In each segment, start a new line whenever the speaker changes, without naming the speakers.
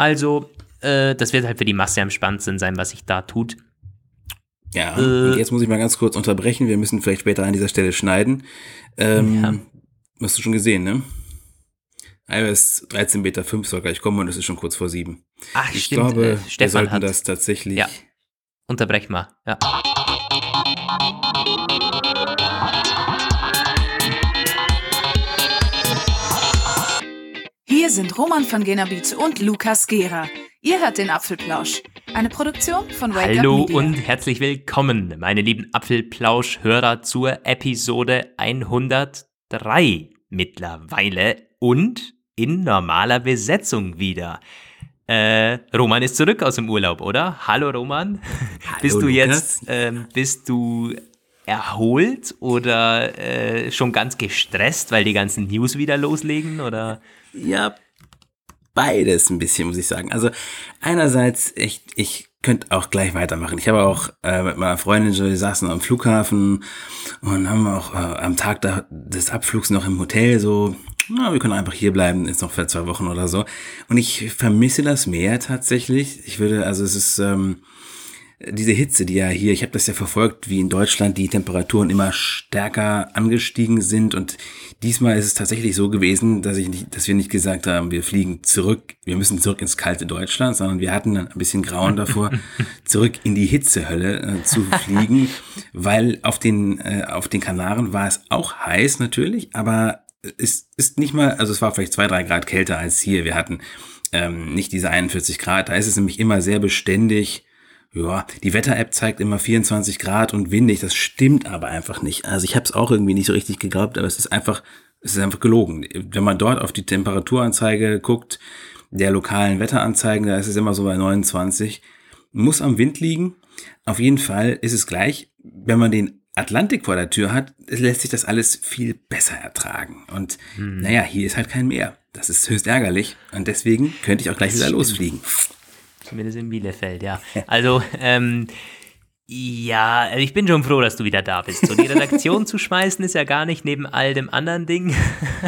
Also, äh, das wird halt für die Masse am spannendsten sein, was sich da tut.
Ja, äh, jetzt muss ich mal ganz kurz unterbrechen. Wir müssen vielleicht später an dieser Stelle schneiden. Ähm, ja. Hast du schon gesehen, ne? iOS 13 Beta 5 soll gleich kommen und es ist schon kurz vor 7.
Ach,
ich
stimmt.
glaube,
äh,
wir
Stefan
sollten
hat.
das tatsächlich.
Ja. Unterbrech mal. Ja.
Hier sind Roman von Genabit und Lukas Gera. Ihr hört den Apfelplausch. Eine Produktion von Wake
Hallo
Up Media.
und herzlich willkommen, meine lieben Apfelplausch-Hörer, zur Episode 103 mittlerweile und in normaler Besetzung wieder. Äh, Roman ist zurück aus dem Urlaub, oder? Hallo Roman. bist du
Lukas.
jetzt, ähm, bist du erholt oder äh, schon ganz gestresst, weil die ganzen News wieder loslegen? Oder?
Ja, beides ein bisschen, muss ich sagen. Also einerseits, echt, ich könnte auch gleich weitermachen. Ich habe auch äh, mit meiner Freundin, so, wir saßen am Flughafen und haben auch äh, am Tag da, des Abflugs noch im Hotel so, na, wir können einfach hier bleiben, jetzt noch für zwei Wochen oder so. Und ich vermisse das Meer tatsächlich. Ich würde, also es ist ähm, diese Hitze, die ja hier, ich habe das ja verfolgt, wie in Deutschland die Temperaturen immer stärker angestiegen sind und diesmal ist es tatsächlich so gewesen, dass ich nicht, dass wir nicht gesagt haben, wir fliegen zurück, wir müssen zurück ins kalte Deutschland, sondern wir hatten dann ein bisschen Grauen davor, zurück in die Hitzehölle äh, zu fliegen, weil auf den äh, auf den Kanaren war es auch heiß natürlich, aber es ist nicht mal, also es war vielleicht zwei drei Grad kälter als hier. Wir hatten ähm, nicht diese 41 Grad. Da ist es nämlich immer sehr beständig. Ja, die Wetter-App zeigt immer 24 Grad und windig. Das stimmt aber einfach nicht. Also ich habe es auch irgendwie nicht so richtig geglaubt, aber es ist einfach, es ist einfach gelogen. Wenn man dort auf die Temperaturanzeige guckt, der lokalen Wetteranzeigen, da ist es immer so bei 29. Muss am Wind liegen. Auf jeden Fall ist es gleich, wenn man den Atlantik vor der Tür hat, lässt sich das alles viel besser ertragen. Und naja, hier ist halt kein Meer. Das ist höchst ärgerlich. Und deswegen könnte ich auch gleich wieder losfliegen.
Zumindest in Bielefeld, ja. Also, ähm, ja, also ich bin schon froh, dass du wieder da bist. So die Redaktion zu schmeißen ist ja gar nicht neben all dem anderen Ding,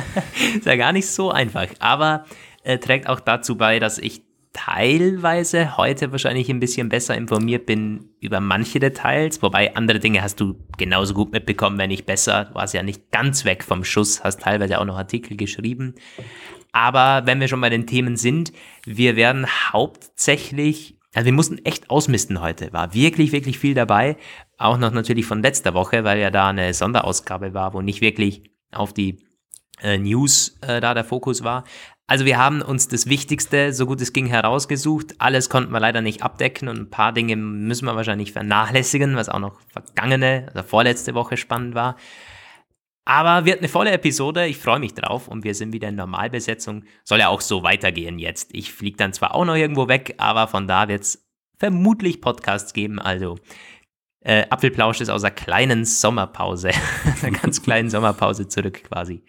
ist ja gar nicht so einfach. Aber äh, trägt auch dazu bei, dass ich teilweise heute wahrscheinlich ein bisschen besser informiert bin über manche Details, wobei andere Dinge hast du genauso gut mitbekommen, wenn nicht besser. Du warst ja nicht ganz weg vom Schuss, hast teilweise auch noch Artikel geschrieben. Aber wenn wir schon bei den Themen sind, wir werden hauptsächlich, also wir mussten echt ausmisten heute, war wirklich, wirklich viel dabei. Auch noch natürlich von letzter Woche, weil ja da eine Sonderausgabe war, wo nicht wirklich auf die äh, News äh, da der Fokus war. Also wir haben uns das Wichtigste, so gut es ging, herausgesucht. Alles konnten wir leider nicht abdecken und ein paar Dinge müssen wir wahrscheinlich vernachlässigen, was auch noch vergangene, also vorletzte Woche spannend war. Aber wird eine volle Episode, ich freue mich drauf und wir sind wieder in Normalbesetzung. Soll ja auch so weitergehen jetzt. Ich fliege dann zwar auch noch irgendwo weg, aber von da wird es vermutlich Podcasts geben. Also äh, Apfelplausch ist aus einer kleinen Sommerpause, einer ganz kleinen Sommerpause zurück quasi.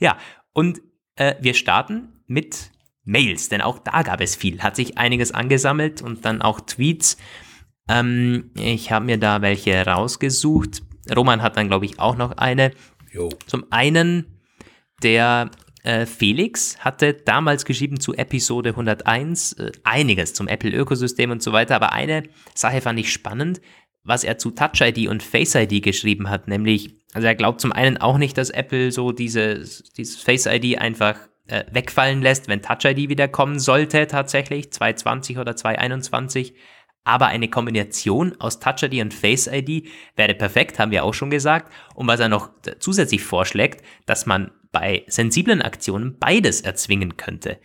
Ja, und äh, wir starten mit Mails, denn auch da gab es viel. Hat sich einiges angesammelt und dann auch Tweets. Ähm, ich habe mir da welche rausgesucht. Roman hat dann, glaube ich, auch noch eine.
Jo.
Zum einen der äh, Felix hatte damals geschrieben zu Episode 101 äh, einiges zum Apple-Ökosystem und so weiter, aber eine Sache fand ich spannend, was er zu Touch ID und Face ID geschrieben hat, nämlich, also er glaubt zum einen auch nicht, dass Apple so diese, dieses Face ID einfach äh, wegfallen lässt, wenn Touch ID wieder kommen sollte, tatsächlich, 2020 oder 2021. Aber eine Kombination aus Touch ID und Face ID wäre perfekt, haben wir auch schon gesagt. Und was er noch zusätzlich vorschlägt, dass man bei sensiblen Aktionen beides erzwingen könnte.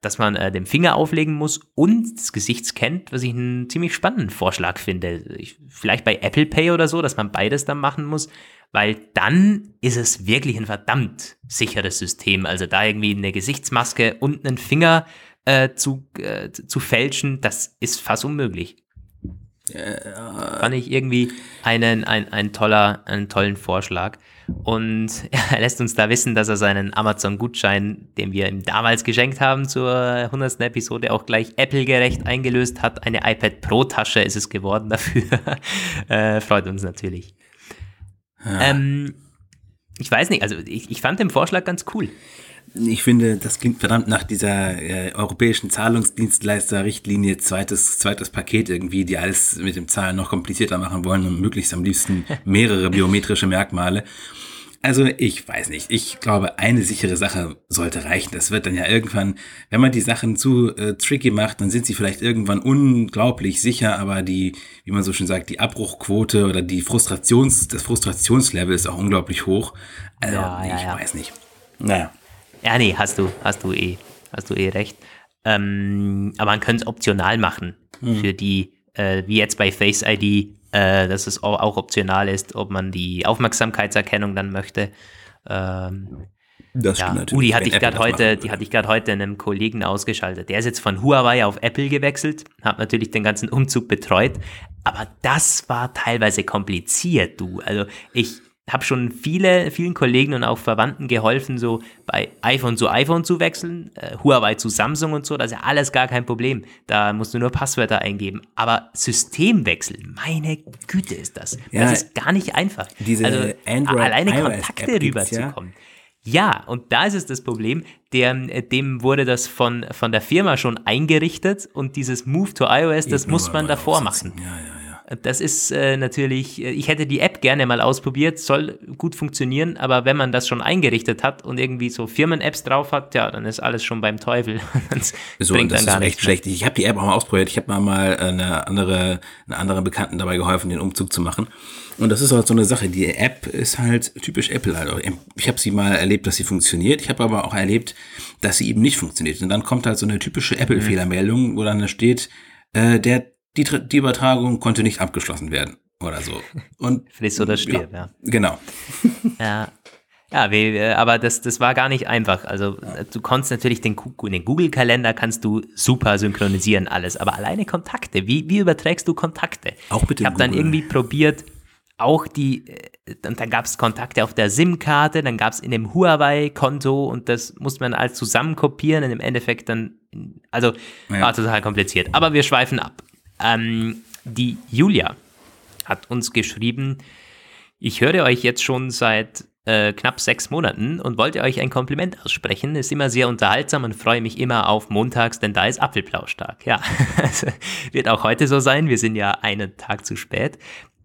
Dass man äh, den Finger auflegen muss und das Gesicht scannt, was ich einen ziemlich spannenden Vorschlag finde. Ich, vielleicht bei Apple Pay oder so, dass man beides dann machen muss, weil dann ist es wirklich ein verdammt sicheres System. Also da irgendwie eine Gesichtsmaske und einen Finger äh, zu, äh, zu fälschen, das ist fast unmöglich. Fand ich irgendwie einen, ein, ein toller, einen tollen Vorschlag. Und er lässt uns da wissen, dass er seinen Amazon-Gutschein, den wir ihm damals geschenkt haben zur 100. Episode, auch gleich Apple-gerecht eingelöst hat. Eine iPad Pro-Tasche ist es geworden dafür. äh, freut uns natürlich. Ähm, ich weiß nicht, also ich, ich fand den Vorschlag ganz cool.
ich finde, das klingt verdammt nach dieser äh, europäischen Zahlungsdienstleister-Richtlinie, zweites, zweites Paket irgendwie, die alles mit dem Zahlen noch komplizierter machen wollen und möglichst am liebsten mehrere biometrische Merkmale. Also ich weiß nicht. Ich glaube, eine sichere Sache sollte reichen. Das wird dann ja irgendwann, wenn man die Sachen zu äh, tricky macht, dann sind sie vielleicht irgendwann unglaublich sicher, aber die, wie man so schön sagt, die Abbruchquote oder die Frustrations, das Frustrationslevel ist auch unglaublich hoch. Also
Ja, ja,
ich
ja.
weiß nicht. Naja.
Ja, nee, hast du, hast du eh, hast du eh recht. Ähm, aber man könnte es optional machen für die, äh, wie jetzt bei Face ID, äh, dass es auch, auch optional ist, ob man die Aufmerksamkeitserkennung dann möchte. Ähm,
Das
ja, uh, die hatte ich gerade heute, die hatte ich gerade heute einem Kollegen ausgeschaltet. Der ist jetzt von Huawei auf Apple gewechselt, hat natürlich den ganzen Umzug betreut, aber das war teilweise kompliziert, du. Also ich habe schon viele, vielen Kollegen und auch Verwandten geholfen, so bei iPhone zu iPhone zu wechseln, äh, Huawei zu Samsung und so, das ist ja alles gar kein Problem. Da musst du nur Passwörter eingeben. Aber Systemwechsel, meine Güte ist das.
Ja,
das ist gar nicht einfach.
diese
also
Android-
alleine
iOS
Kontakte
gibt's ja.
rüberzukommen. Ja, und da ist es das Problem, der, dem wurde das von, von der Firma schon eingerichtet und dieses Move to iOS, das
Nur
muss man davor machen.
Ja, ja.
Das ist äh, natürlich, äh, ich hätte die App gerne mal ausprobiert, soll gut funktionieren, aber wenn man das schon eingerichtet hat und irgendwie so Firmen-Apps drauf hat, ja, dann ist alles schon beim Teufel. das
So,
bringt
das
dann gar
ist echt schlecht. Ich habe die App auch mal ausprobiert. Ich habe mal mal eine andere, eine andere Bekannten dabei geholfen, den Umzug zu machen. Und das ist halt so eine Sache. Die App ist halt typisch Apple halt. auch. Ich habe sie mal erlebt, dass sie funktioniert. Ich habe aber auch erlebt, dass sie eben nicht funktioniert. Und dann kommt halt so eine typische Apple-Fehlermeldung, wo dann steht, äh, der, die, die Übertragung konnte nicht abgeschlossen werden. Oder so. Und
Friss oder stirb, ja.
Genau.
Ja, ja äh, aber das, das war gar nicht einfach. Also äh, du konntest natürlich den, den Google-Kalender kannst du super synchronisieren alles, aber alleine Kontakte, wie, wie überträgst du Kontakte?
Auch mit dem
Ich habe dann irgendwie probiert, auch die, äh, dann, dann gab es Kontakte auf der SIM-Karte, dann gab es in dem Huawei-Konto und das musste man alles zusammen kopieren und im Endeffekt dann, also
Ja.
war total kompliziert. Aber wir schweifen ab. Ähm, die Julia hat uns geschrieben, ich höre euch jetzt schon seit äh, knapp sechs Monaten und wollte euch ein Kompliment aussprechen. Ist immer sehr unterhaltsam und freue mich immer auf montags, denn da ist Apfelplauschtag. Ja, also, wird auch heute so sein. Wir sind ja einen Tag zu spät.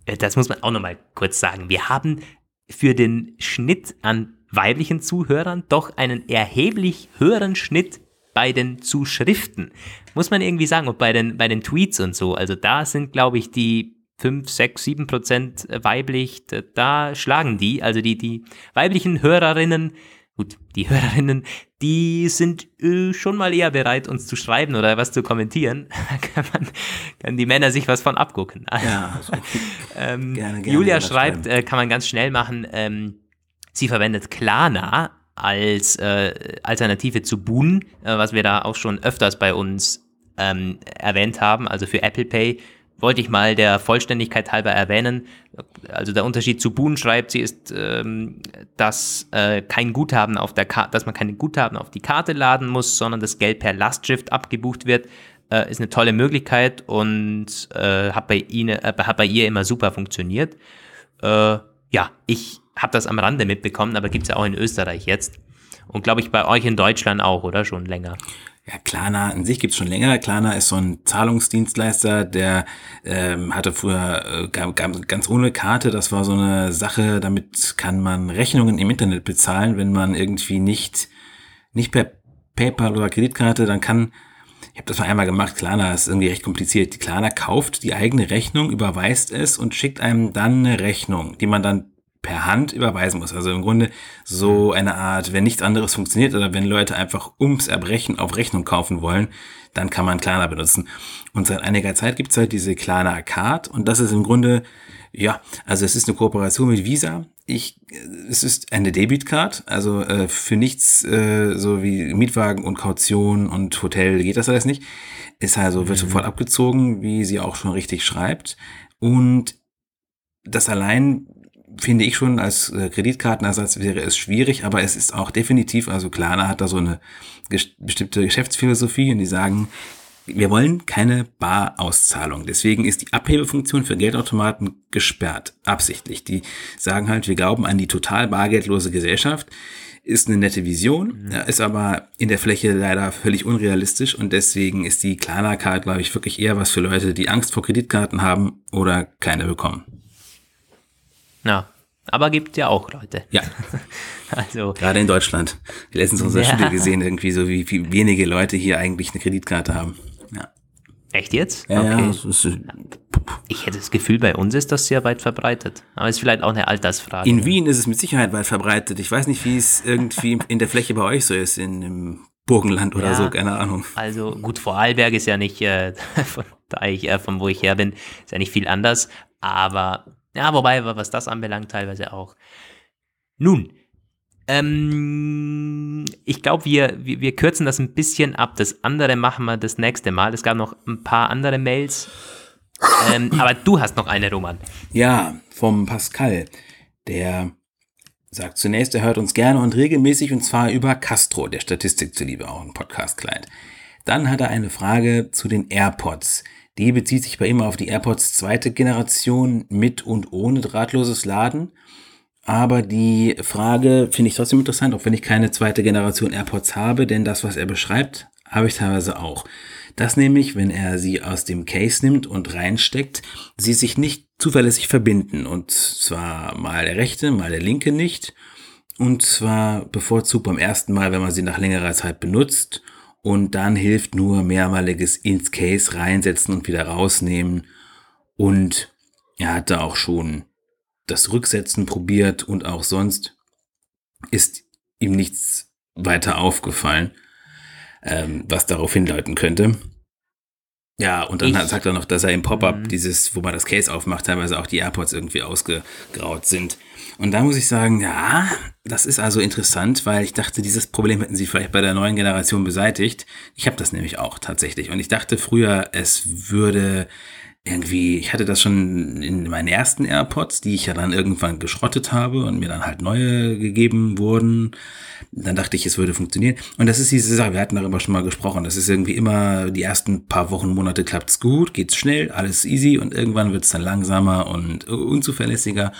Äh, Das muss man auch nochmal kurz sagen. Wir haben für den Schnitt an weiblichen Zuhörern doch einen erheblich höheren Schnitt bei den Zuschriften. Muss man irgendwie sagen, und bei den, bei den Tweets und so. Also da sind, glaube ich, die 5, 6, 7 Prozent weiblich, da- schlagen die. Also die, die weiblichen Hörerinnen, gut, die Hörerinnen, die sind äh, schon mal eher bereit, uns zu schreiben oder was zu kommentieren. Da kann, man, kann die Männer sich was von abgucken.
Ja.
Ähm,
Gerne, gerne
Julia schreibt, äh, kann man ganz schnell machen, ähm, sie verwendet Klarna als äh, Alternative zu Boon, äh, was wir da auch schon öfters bei uns ähm, erwähnt haben, also für Apple Pay. Wollte ich mal der Vollständigkeit halber erwähnen. Also der Unterschied zu Boon schreibt sie ist, ähm, dass äh, kein Guthaben auf der Karte, dass man keine Guthaben auf die Karte laden muss, sondern das Geld per Lastschrift abgebucht wird äh, ist eine tolle Möglichkeit und äh, hat, bei Ihnen, äh, hat bei ihr immer super funktioniert. Äh, ja, ich habe das am Rande mitbekommen, aber gibt es ja auch in Österreich jetzt. Und glaube ich bei euch in Deutschland auch, oder? Schon länger.
Ja, Klarna an sich gibt's schon länger. Klarna ist so ein Zahlungsdienstleister, der ähm, hatte früher äh, ga- ga- ganz ohne Karte. Das war so eine Sache, damit kann man Rechnungen im Internet bezahlen, wenn man irgendwie nicht, nicht per PayPal oder Kreditkarte, dann kann, ich habe das mal einmal gemacht, Klarna ist irgendwie recht kompliziert. Klarna kauft die eigene Rechnung, überweist es und schickt einem dann eine Rechnung, die man dann per Hand überweisen muss. Also im Grunde so eine Art, wenn nichts anderes funktioniert oder wenn Leute einfach ums Erbrechen auf Rechnung kaufen wollen, dann kann man Klarna benutzen. Und seit einiger Zeit gibt's halt diese Klarna Card und das ist im Grunde, ja, also es ist eine Kooperation mit Visa. Ich, es ist eine Debitcard, also äh, für nichts äh, so wie Mietwagen und Kaution und Hotel geht das alles nicht. Ist also, wird sofort abgezogen, wie sie auch schon richtig schreibt. Und das allein finde ich schon als äh, Kreditkartenersatz wäre es schwierig, aber es ist auch definitiv, also Klarna hat da so eine bestimmte Geschäftsphilosophie und die sagen, wir wollen keine Barauszahlung. Deswegen ist die Abhebefunktion für Geldautomaten gesperrt, absichtlich. Die sagen halt, wir glauben an die total bargeldlose Gesellschaft. Ist eine nette Vision, mhm. ist aber in der Fläche leider völlig unrealistisch und deswegen ist die Klarna-Card, glaube ich, wirklich eher was für Leute, die Angst vor Kreditkarten haben oder keine bekommen.
Ja, aber gibt ja auch Leute.
Ja. also. Gerade in Deutschland. Letztens unserer ja. Studie gesehen, irgendwie so, wie, wie wenige Leute hier eigentlich eine Kreditkarte haben. Ja.
Echt jetzt?
Ja, okay. ja
äh, ich hätte das Gefühl, bei uns ist das sehr weit verbreitet. Aber ist vielleicht auch eine Altersfrage.
In Wien ist es mit Sicherheit weit verbreitet. Ich weiß nicht, wie es irgendwie in der Fläche bei euch so ist, in im Burgenland oder ja, so, keine Ahnung.
Also gut, Vorarlberg ist ja nicht, äh, von, da ich, äh, von wo ich her bin, ist ja nicht viel anders. Aber ja, wobei, was das anbelangt, teilweise auch. Nun, ähm, ich glaube, wir, wir, wir, kürzen das ein bisschen ab. Das andere machen wir das nächste Mal. Es gab noch ein paar andere Mails. Ähm, aber du hast noch eine, Roman.
Ja, vom Pascal. Der sagt zunächst, er hört uns gerne und regelmäßig und zwar über Castro, der Statistik zuliebe, auch ein Podcast-Kleid. Dann hat er eine Frage zu den AirPods. Die bezieht sich bei ihm auf die AirPods zweite Generation mit und ohne drahtloses Laden. Aber die Frage finde ich trotzdem interessant, auch wenn ich keine zweite Generation AirPods habe, denn das, was er beschreibt, habe ich teilweise auch. Das nämlich, wenn er sie aus dem Case nimmt und reinsteckt, sie sich nicht zuverlässig verbinden. Und zwar mal der rechte, mal der linke nicht. Und zwar bevorzugt beim ersten Mal, wenn man sie nach längerer Zeit benutzt und dann hilft nur mehrmaliges ins Case reinsetzen und wieder rausnehmen. Und er hatte auch schon das Rücksetzen probiert und auch sonst ist ihm nichts weiter aufgefallen, ähm, was darauf hindeuten könnte. Ja, und dann ich, sagt er noch, dass er im Pop-up mhm. dieses, wo man das Case aufmacht, teilweise auch die AirPods irgendwie ausgegraut sind. Und da muss ich sagen, ja, das ist also interessant, weil ich dachte, dieses Problem hätten sie vielleicht bei der neuen Generation beseitigt. Ich habe das nämlich auch tatsächlich. Und ich dachte früher, es würde irgendwie, ich hatte das schon in meinen ersten AirPods, die ich ja dann irgendwann geschrottet habe und mir dann halt neue gegeben wurden. Dann dachte ich, es würde funktionieren. Und das ist diese Sache, wir hatten darüber schon mal gesprochen. Das ist irgendwie immer, die ersten paar Wochen, Monate klappt's gut, geht's schnell, alles easy und irgendwann wird's dann langsamer und unzuverlässiger.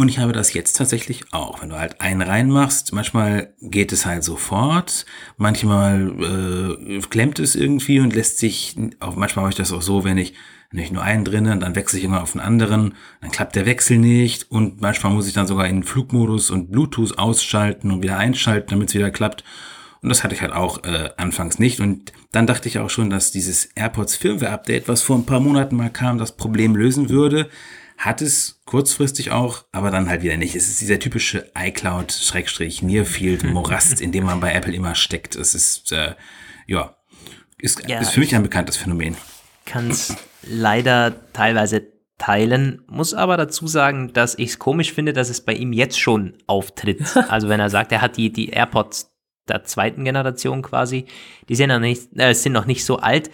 Und ich habe das jetzt tatsächlich auch. Wenn du halt einen reinmachst, manchmal geht es halt sofort, manchmal äh, klemmt es irgendwie und lässt sich, auch manchmal mache ich das auch so, wenn ich wenn ich nur einen drinnen, dann wechsle ich immer auf den anderen, dann klappt der Wechsel nicht und manchmal muss ich dann sogar in Flugmodus und Bluetooth ausschalten und wieder einschalten, damit es wieder klappt. Und das hatte ich halt auch äh, anfangs nicht. Und dann dachte ich auch schon, dass dieses AirPods Firmware Update, was vor ein paar Monaten mal kam, das Problem lösen würde. Hat es kurzfristig auch, aber dann halt wieder nicht. Es ist dieser typische iCloud-Nearfield-Morast, in dem man bei Apple immer steckt. Es ist, äh, ja, ist, ja, ist für mich ein bekanntes Phänomen.
Kann es leider teilweise teilen, muss aber dazu sagen, dass ich es komisch finde, dass es bei ihm jetzt schon auftritt. Also wenn er sagt, er hat die, die AirPods der zweiten Generation quasi, die sind noch nicht, äh, sind noch nicht so alt.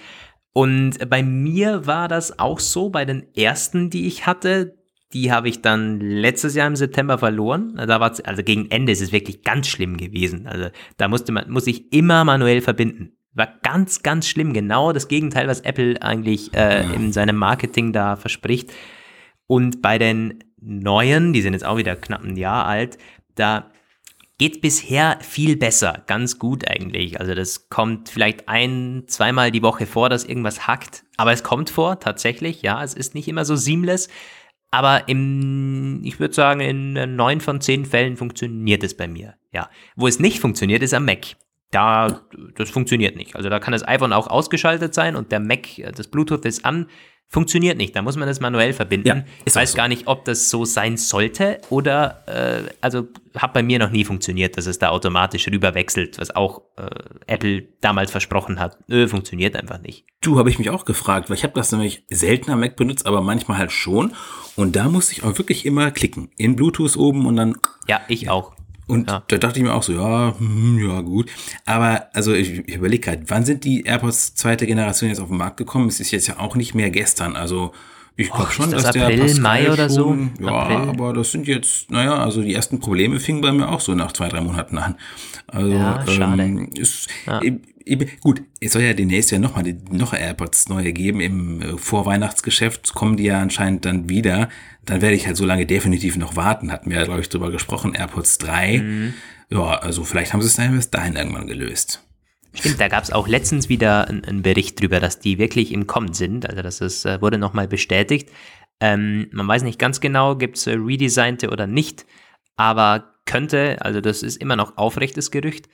Und bei mir war das auch so, bei den ersten, die ich hatte, die habe ich dann letztes Jahr im September verloren. Da war also gegen Ende ist es wirklich ganz schlimm gewesen. Also da musste man, muss ich immer manuell verbinden. War ganz, ganz schlimm. Genau das Gegenteil, was Apple eigentlich äh, ja. in seinem Marketing da verspricht. Und bei den neuen, die sind jetzt auch wieder knapp ein Jahr alt, da geht bisher viel besser, ganz gut eigentlich. Also das kommt vielleicht ein, zweimal die Woche vor, dass irgendwas hackt, aber es kommt vor, tatsächlich, ja, es ist nicht immer so seamless, aber im, ich würde sagen, in neun von zehn Fällen funktioniert es bei mir, ja. Wo es nicht funktioniert, ist am Mac. Da, das funktioniert nicht. Also da kann das iPhone auch ausgeschaltet sein und der Mac, das Bluetooth ist an, funktioniert nicht. Da muss man das manuell verbinden. Ja, ich weiß so. gar nicht, ob das so sein sollte oder, äh, also hat bei mir noch nie funktioniert, dass es da automatisch rüber wechselt, was auch äh, Apple damals versprochen hat. Nö, funktioniert einfach nicht.
Du, habe ich mich auch gefragt, weil ich habe das nämlich seltener Mac benutzt, aber manchmal halt schon. Und da musste ich auch wirklich immer klicken. In Bluetooth oben und dann.
Ja, ich ja. auch.
Und ja. da dachte ich mir auch so, ja, hm, ja, gut. Aber also ich, ich überlege gerade, wann sind die AirPods zweite Generation jetzt auf den Markt gekommen? Es ist jetzt ja auch nicht mehr gestern. Also Ich glaube schon,
ist das
dass der
April,
Pascal
Mai oder so?
schon, Ja,
April?
aber das sind jetzt, naja, also die ersten Probleme fingen bei mir auch so nach zwei, drei Monaten an. Also,
Ja, schade.
Ähm, ist, ich, ich, gut, es soll ja demnächst ja nochmal noch AirPods neue geben. Im äh, Vorweihnachtsgeschäft kommen die ja anscheinend dann wieder. Dann werde ich halt so lange definitiv noch warten. Hatten wir ja, glaube ich, drüber gesprochen. AirPods 3.
Mhm.
Ja, also vielleicht haben sie es dann bis dahin irgendwann gelöst.
Stimmt, da gab es auch letztens wieder einen, Bericht drüber, dass die wirklich im Kommen sind. Also das ist, äh, wurde nochmal bestätigt. Ähm, man weiß nicht ganz genau, gibt es äh, redesignte oder nicht, aber könnte, also das ist immer noch aufrechtes Gerücht.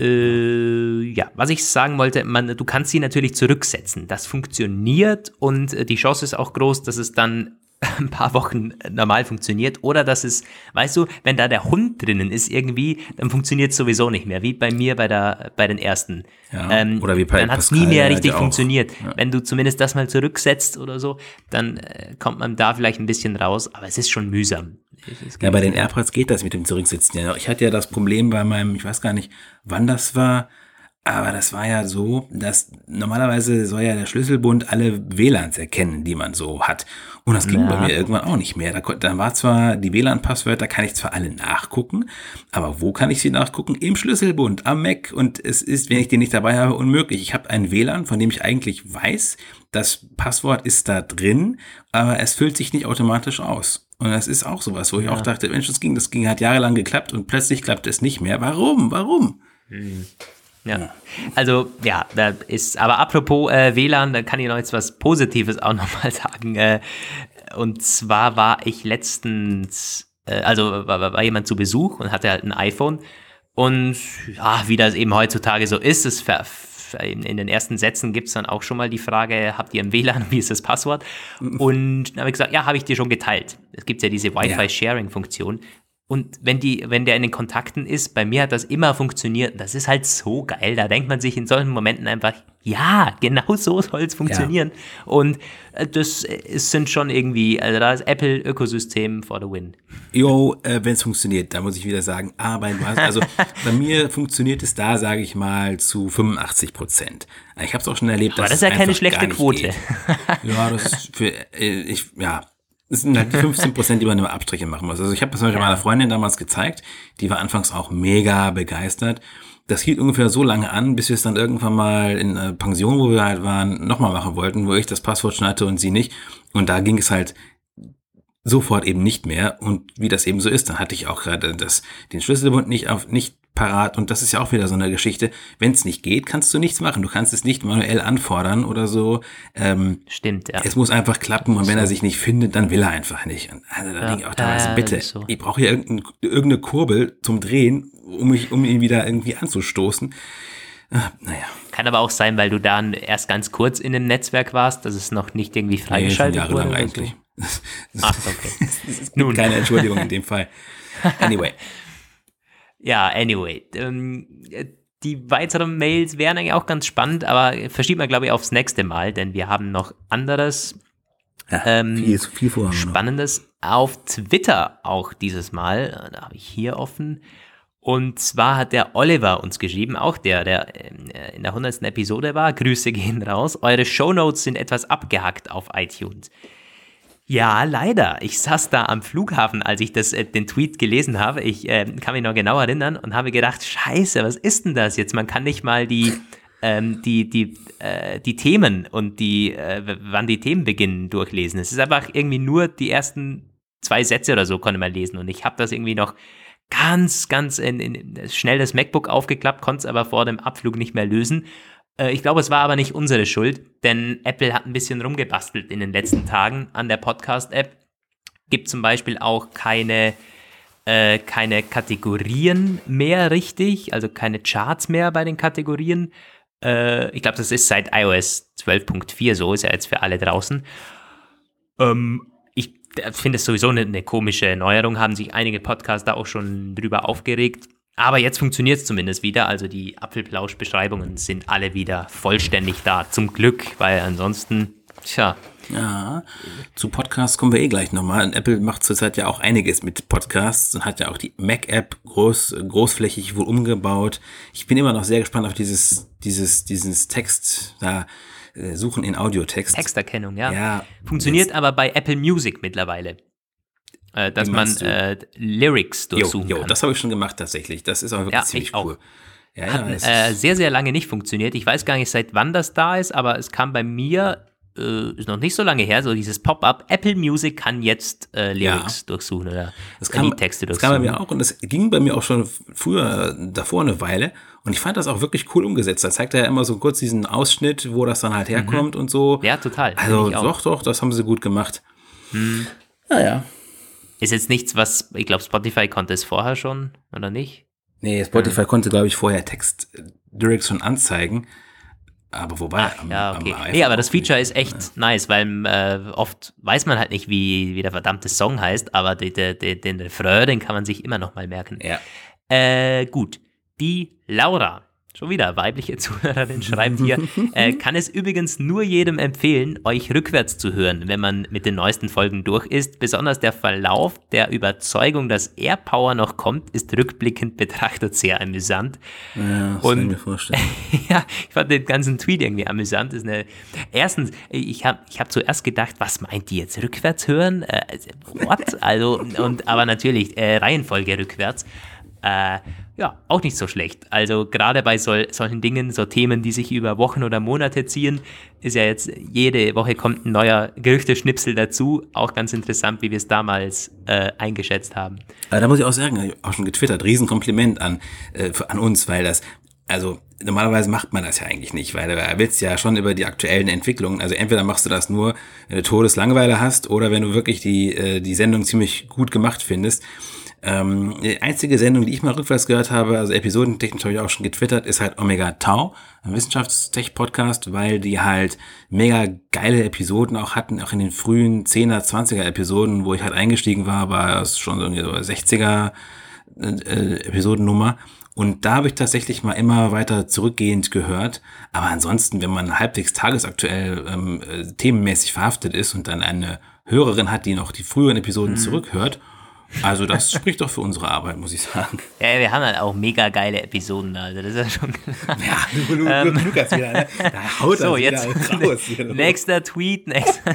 Äh, ja, was ich sagen wollte, man, du kannst sie natürlich zurücksetzen. Das funktioniert und äh, die Chance ist auch groß, dass es dann ein paar Wochen normal funktioniert oder dass es, weißt du, wenn da der Hund drinnen ist irgendwie, dann funktioniert es sowieso nicht mehr, wie bei mir bei der bei den ersten. Ähm,
Ja, oder wie bei
dann hat es nie mehr richtig funktioniert.
ja.
Wenn du zumindest das mal zurücksetzt oder so, dann äh, kommt man da vielleicht ein bisschen raus, aber es ist schon mühsam.
Ja, bei den AirPods geht das mit dem Zurücksitzen ja. Ich hatte ja das Problem bei meinem, ich weiß gar nicht, wann das war, aber das war ja so, dass normalerweise soll ja der Schlüsselbund alle WLANs erkennen, die man so hat. Und das ging
Ja.
bei mir irgendwann auch nicht mehr. Da, da war zwar die WLAN-Passwörter, kann ich zwar alle nachgucken, aber wo kann ich sie nachgucken? Im Schlüsselbund, am Mac. Und es ist, wenn ich den nicht dabei habe, unmöglich. Ich habe ein WLAN, von dem ich eigentlich weiß, das Passwort ist da drin, aber es füllt sich nicht automatisch aus. Und das ist auch sowas, wo ich auch dachte, Mensch, das ging, das ging, hat jahrelang geklappt und plötzlich klappt es nicht mehr. Warum? Warum?
Ja. Also, ja, da ist, aber apropos äh, WLAN, da kann ich noch jetzt was Positives auch nochmal sagen. Äh, und zwar war ich letztens, äh, also war, war jemand zu Besuch und hatte halt ein iPhone. Und ja, wie das eben heutzutage so ist, es in, in den ersten Sätzen gibt es dann auch schon mal die Frage, habt ihr ein WLAN, wie ist das Passwort? Und dann habe ich gesagt, ja, habe ich dir schon geteilt. Es gibt ja diese Wi-Fi-Sharing-Funktion. Und wenn, die, wenn der in den Kontakten ist, bei mir hat das immer funktioniert. Das ist halt so geil. Da denkt man sich in solchen Momenten einfach, ja, genau so soll es funktionieren. Und äh, das äh, sind schon irgendwie, also da ist Apple-Ökosystem for the win.
Jo, äh, wenn es funktioniert, da muss ich wieder sagen, aber du hast, also bei mir funktioniert es da, sage ich mal, zu 85 Prozent. Ich habe es auch schon erlebt,
Aber
dass
das ist ja keine schlechte Quote.
Ja, das ist für, äh, ich, ja, das sind halt die 15 Prozent, die man immer Abstriche machen muss. Also ich habe das Beispiel meiner Freundin damals gezeigt, die war anfangs auch mega begeistert. Das hielt ungefähr so lange an, bis wir es dann irgendwann mal in einer Pension, wo wir halt waren, nochmal machen wollten, wo ich das Passwort schon hatte und sie nicht. Und da ging es halt sofort eben nicht mehr. Und wie das eben so ist, dann hatte ich auch gerade das, den Schlüsselbund nicht auf, nicht parat. Und das ist ja auch wieder so eine Geschichte. Wenn es nicht geht, kannst du nichts machen. Du kannst es nicht manuell anfordern oder so. Ähm,
Stimmt, ja.
es muss einfach klappen und wenn er sich nicht findet, dann will er einfach nicht. Und also da
Ja,
denke ich auch damals,
ja, das
bitte,
so.
ich brauche hier irgendein, irgendeine Kurbel zum Drehen, um, mich, um ihn wieder irgendwie anzustoßen. Ah, naja,
Kann aber auch sein, weil du dann erst ganz kurz in dem Netzwerk warst, dass es noch nicht irgendwie
nee, schon
freigeschaltet wurde.
eigentlich.
So. Ach, okay. Nun.
keine Entschuldigung in dem Fall. Anyway.
Ja, anyway. Ähm, äh, die weiteren Mails wären eigentlich auch ganz spannend, aber verschieben wir, glaube ich, aufs nächste Mal, denn wir haben noch anderes
Ja,
Ähm,
viel, viel vorhaben noch.
Spannendes auf Twitter auch dieses Mal. Da habe ich hier offen. Und zwar hat der Oliver uns geschrieben, auch der, der äh, in der 100. Episode war. Grüße gehen raus. Eure Shownotes sind etwas abgehackt auf iTunes. Ja, leider. Ich saß da am Flughafen, als ich das, äh, den Tweet gelesen habe. Ich äh, kann mich noch genau erinnern und habe gedacht, scheiße, was ist denn das jetzt? Man kann nicht mal die, ähm, die, die, äh, die Themen und die, äh, wann die Themen beginnen, durchlesen. Es ist einfach irgendwie nur die ersten zwei Sätze oder so konnte man lesen und ich habe das irgendwie noch ganz, ganz in, in, schnell das MacBook aufgeklappt, konnte es aber vor dem Abflug nicht mehr lösen. Äh, Ich glaube, es war aber nicht unsere Schuld, denn Apple hat ein bisschen rumgebastelt in den letzten Tagen an der Podcast-App. Gibt zum Beispiel auch keine, äh, keine Kategorien mehr richtig, also keine Charts mehr bei den Kategorien. Äh, ich glaube, das ist seit iOS 12.4 so, ist ja jetzt für alle draußen. Ähm, ich finde es sowieso eine, eine komische Neuerung, haben sich einige Podcaster auch schon drüber aufgeregt. Aber jetzt funktioniert es zumindest wieder. Also die Apfelplausch-Beschreibungen sind alle wieder vollständig da. Zum Glück, weil ansonsten, tja,
Ja, zu Podcasts kommen wir eh gleich nochmal. Und Apple macht zurzeit ja auch einiges mit Podcasts und hat ja auch die Mac-App groß, großflächig wohl umgebaut. Ich bin immer noch sehr gespannt auf dieses, dieses, dieses Text, da, äh, Suchen in Audiotext.
Texterkennung, ja.
Ja,
Funktioniert aber bei Apple Music mittlerweile. Äh, dass man äh, Lyrics
Jo,
durchsuchen
jo,
kann.
das habe ich schon gemacht tatsächlich. Das ist aber wirklich
Ja,
ziemlich
ich auch.
cool. Ja, ja,
Hat äh, sehr, sehr lange nicht funktioniert. Ich weiß gar nicht, seit wann das da ist, aber es kam bei mir, äh, ist noch nicht so lange her, so dieses Pop-up, Apple Music kann jetzt äh, Lyrics durchsuchen oder
Das kam,
die Texte
das kam bei
durchsuchen.
mir auch und das ging bei mir auch schon früher davor eine Weile und ich fand das auch wirklich cool umgesetzt. Da zeigt er ja immer so kurz diesen Ausschnitt, wo das dann halt herkommt und so.
Mhm. Ja, total.
Also
auch.
doch, doch, das haben sie gut gemacht. Naja.
Ist jetzt nichts, was, ich glaube, Spotify konnte es vorher schon, oder nicht?
Nee, Spotify konnte, glaube ich, vorher Text äh, Lyrics schon anzeigen. Aber wobei, am,
Ja, okay. Nee, aber das. Feature ist echt nice, weil äh, oft weiß man halt nicht, wie, wie der verdammte Song heißt, aber die, die, die, den Refrain, den kann man sich immer noch mal merken.
Ja.
Äh, gut. Die Laura, schon wieder weibliche Zuhörerin, schreibt hier, äh, kann es übrigens nur jedem empfehlen, euch rückwärts zu hören, wenn man mit den neuesten Folgen durch ist. Besonders der Verlauf der Überzeugung, dass AirPower noch kommt, ist rückblickend betrachtet sehr amüsant.
Ja, das
Und-
kann ich mir vorstellen.
ja, ich fand den ganzen Tweet irgendwie amüsant. Ist eine, erstens, ich habe ich hab zuerst gedacht, was meint die jetzt rückwärts hören? Äh, what? Also, und, aber natürlich, äh, Reihenfolge rückwärts. Äh, ja, auch nicht so schlecht. Also gerade bei sol solchen Dingen, so Themen, die sich über Wochen oder Monate ziehen, ist ja jetzt jede Woche kommt ein neuer Gerüchteschnipsel dazu. Auch ganz interessant, wie wir es damals äh, eingeschätzt haben.
Da muss ich auch sagen, auch schon getwittert, Riesenkompliment an, äh, an uns, weil das, also normalerweise macht man das ja eigentlich nicht, weil du willst ja schon über die aktuellen Entwicklungen, also entweder machst du das nur, wenn du Todeslangeweile hast oder wenn du wirklich die, äh, die Sendung ziemlich gut gemacht findest. Ähm, die einzige Sendung, die ich mal rückwärts gehört habe, also episodentechnisch habe ich auch schon getwittert, ist halt Omega Tau, ein Wissenschaftstech-Podcast, weil die halt mega geile Episoden auch hatten, auch in den frühen 10er, 20er Episoden, wo ich halt eingestiegen war, war es schon so eine 60er äh, Episodennummer. Und da habe ich tatsächlich mal immer weiter zurückgehend gehört. Aber ansonsten, wenn man halbwegs tagesaktuell ähm, äh, themenmäßig verhaftet ist und dann eine Hörerin hat, die noch die früheren Episoden zurückhört, also das spricht doch für unsere Arbeit, muss ich sagen.
Ja, wir haben halt auch mega geile Episoden, also das ist ja schon
Ja, du, du, du, Lukas wieder, ne? Da haut
So, jetzt
raus.
Nächster Tweet. Nächster.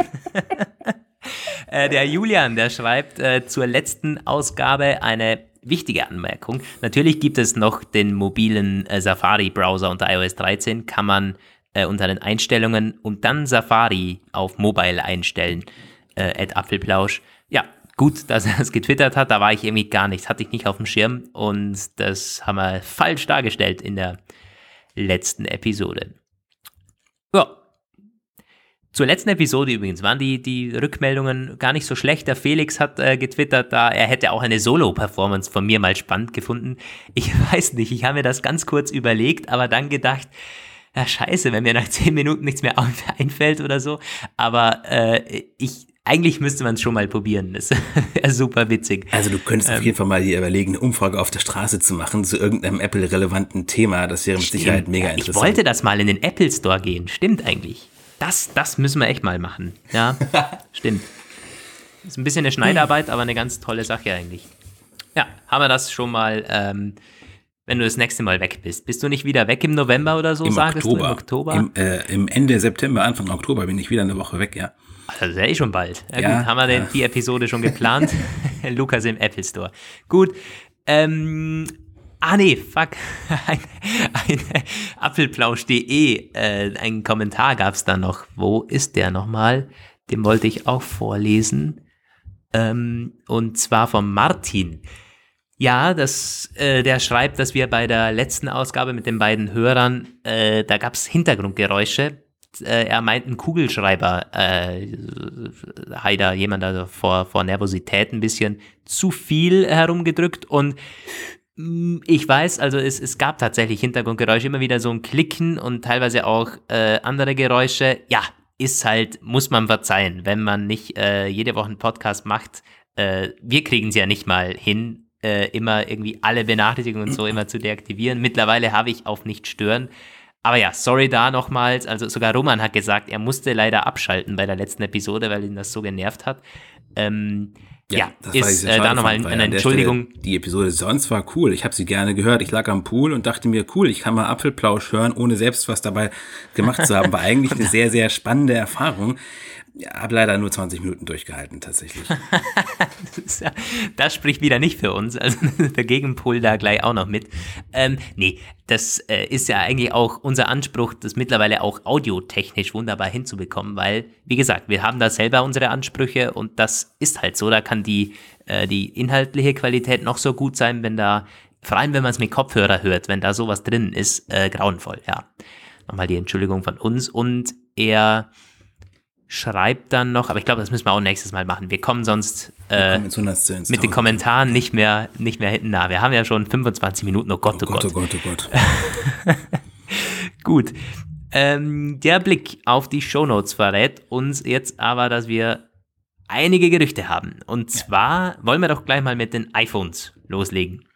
äh, der Julian, der schreibt äh, zur letzten Ausgabe eine wichtige Anmerkung. Natürlich gibt es noch den mobilen äh, Safari-Browser unter iOS 13, kann man äh, unter den Einstellungen und dann Safari auf Mobile einstellen. Äh, at Apfelplausch. Ja, gut, dass er es getwittert hat, da war ich irgendwie gar nichts, hatte ich nicht auf dem Schirm und das haben wir falsch dargestellt in der letzten Episode. Ja. Zur letzten Episode übrigens waren die, die Rückmeldungen gar nicht so schlecht. Der Felix hat äh, getwittert, da er hätte auch eine Solo-Performance von mir mal spannend gefunden. Ich weiß nicht, ich habe mir das ganz kurz überlegt, aber dann gedacht, ja scheiße, wenn mir nach zehn Minuten nichts mehr einfällt oder so. Aber äh, ich, eigentlich müsste man es schon mal probieren. Das wäre super witzig.
Also du könntest auf jeden Fall mal hier überlegen, eine Umfrage auf der Straße zu machen zu irgendeinem Apple-relevanten Thema. Das wäre mit Sicherheit mega interessant.
Ich wollte das mal in den Apple Store gehen. Stimmt eigentlich. Das, das müssen wir echt mal machen. Ja, stimmt. Ist ein bisschen eine Schneidarbeit, aber eine ganz tolle Sache eigentlich. Ja, haben wir das schon mal, ähm, wenn du das nächste Mal weg bist. Bist du nicht wieder weg im November oder so,
Im
sagst
Oktober.
du? Im Oktober?
Im, äh, Im Ende September, Anfang Oktober bin ich wieder eine Woche weg, ja.
Ach, Das ist ja eh schon bald. Ja,
Ja,
gut, haben wir denn
ja.
die Episode schon geplant? Lukas im Apple Store. Gut. Ähm, ah nee, fuck. Ein, ein Apfelplausch.de, äh, ein Kommentar gab es da noch. Wo ist der nochmal? Den wollte ich auch vorlesen. Ähm, und zwar von Martin. Ja, das, äh, der schreibt, dass wir bei der letzten Ausgabe mit den beiden Hörern, äh, da gab es Hintergrundgeräusche. Äh, er meint, ein Kugelschreiber, äh, Heider, jemand also vor, vor Nervosität ein bisschen zu viel herumgedrückt und mh, ich weiß, also es, es gab tatsächlich Hintergrundgeräusche, immer wieder so ein Klicken und teilweise auch äh, andere Geräusche. Ja, ist halt, muss man verzeihen, wenn man nicht äh, jede Woche einen Podcast macht. Äh, wir kriegen es ja nicht mal hin, äh, immer irgendwie alle Benachrichtigungen und so immer zu deaktivieren. Mittlerweile habe ich auf nicht stören. Aber ja, sorry da nochmals. Also sogar Roman hat gesagt, er musste leider abschalten bei der letzten Episode, weil ihn das so genervt hat. Ähm, ja, ja ist äh, da nochmal eine Entschuldigung.
Stelle, die Episode sonst war cool. Ich habe sie gerne gehört. Ich lag am Pool und dachte mir, cool, ich kann mal Apfelplausch hören, ohne selbst was dabei gemacht zu haben. War eigentlich eine sehr, sehr spannende Erfahrung. Ja, habe leider nur 20 Minuten durchgehalten, tatsächlich.
das, ja, das, spricht wieder nicht für uns. Also der Gegenpol da gleich auch noch mit. Ähm, nee, das äh, ist ja eigentlich auch unser Anspruch, das mittlerweile auch audiotechnisch wunderbar hinzubekommen, weil, wie gesagt, wir haben da selber unsere Ansprüche und das ist halt so. Da kann die, äh, die inhaltliche Qualität noch so gut sein, wenn da, vor allem wenn man es mit Kopfhörer hört, wenn da sowas drin ist, äh, grauenvoll, ja. Nochmal die Entschuldigung von uns und er schreibt dann noch, aber ich glaube, das müssen wir auch nächstes Mal machen. Wir kommen sonst äh, mit den Kommentaren nicht mehr, nicht mehr hinten nah. Wir haben ja schon 25 Minuten. Oh Gott, oh, oh Gott,
Gott. Oh Gott, oh
Gott. Gut. Ähm, der Blick auf die Shownotes verrät uns jetzt aber, dass wir einige Gerüchte haben. Und zwar wollen wir doch gleich mal mit den iPhones loslegen.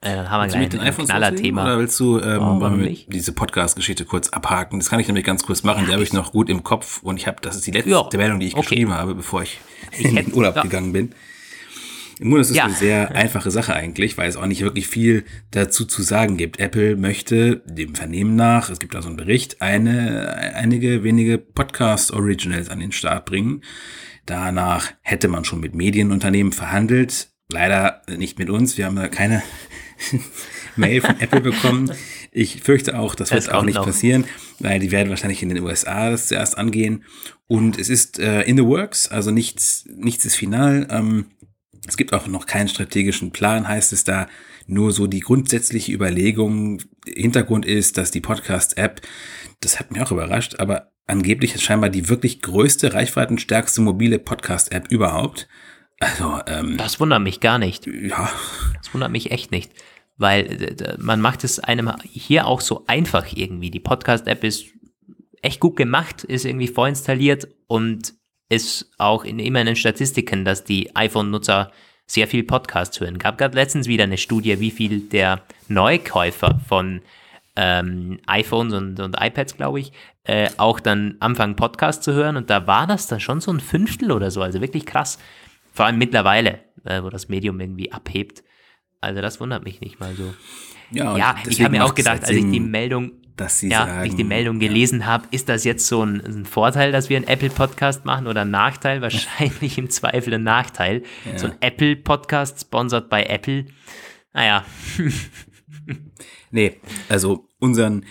Äh, haben wir gleich ein Knaller-Thema. Oder willst du ähm, oh, diese Podcast-Geschichte kurz abhaken? Das kann ich nämlich ganz kurz machen. Ja, die habe ich noch gut im Kopf und ich habe, das ist die letzte ja, Meldung, die ich okay. geschrieben habe, bevor ich, ich in den Urlaub ja. gegangen bin. Im Grunde ist es ja. eine sehr einfache Sache eigentlich, weil es auch nicht wirklich viel dazu zu sagen gibt. Apple möchte dem Vernehmen nach, es gibt da so einen Bericht, eine, einige wenige Podcast-Originals an den Start bringen. Danach hätte man schon mit Medienunternehmen verhandelt. Leider nicht mit uns. Wir haben da keine Mail von Apple bekommen. Ich fürchte auch, das, wird auch nicht noch. passieren, weil die werden wahrscheinlich in den USA das zuerst angehen. Und es ist äh, in the works, also nichts, nichts ist final. Ähm, es gibt auch noch keinen strategischen Plan, heißt es da. Nur so die grundsätzliche Überlegung, Hintergrund ist, dass die Podcast-App, das hat mich auch überrascht, aber angeblich ist scheinbar die wirklich größte, reichweitenstärkste mobile Podcast-App überhaupt. Also, ähm,
das wundert mich gar nicht.
Ja.
Das wundert mich echt nicht. Weil man macht es einem hier auch so einfach irgendwie. Die Podcast-App ist echt gut gemacht, ist irgendwie vorinstalliert und ist auch in, immer in den Statistiken, dass die iPhone-Nutzer sehr viel Podcasts hören. Gab gerade letztens wieder eine Studie, wie viel der Neukäufer von ähm, iPhones und, und iPads, glaube ich, äh, auch dann anfangen, Podcasts zu hören. Und da war das dann schon so ein Fünftel oder so, also wirklich krass. Vor allem mittlerweile, äh, wo das Medium irgendwie abhebt. Also das wundert mich nicht mal so. Ja, ja ich habe mir auch gedacht, als ich die Meldung,
dass sie
ja,
sagen,
ich die Meldung gelesen ja. habe, ist das jetzt so ein, ein, Vorteil, dass wir einen Apple-Podcast machen oder ein Nachteil? Wahrscheinlich im Zweifel ein Nachteil. Ja. So ein Apple-Podcast sponsored bei Apple. Naja.
nee, also unseren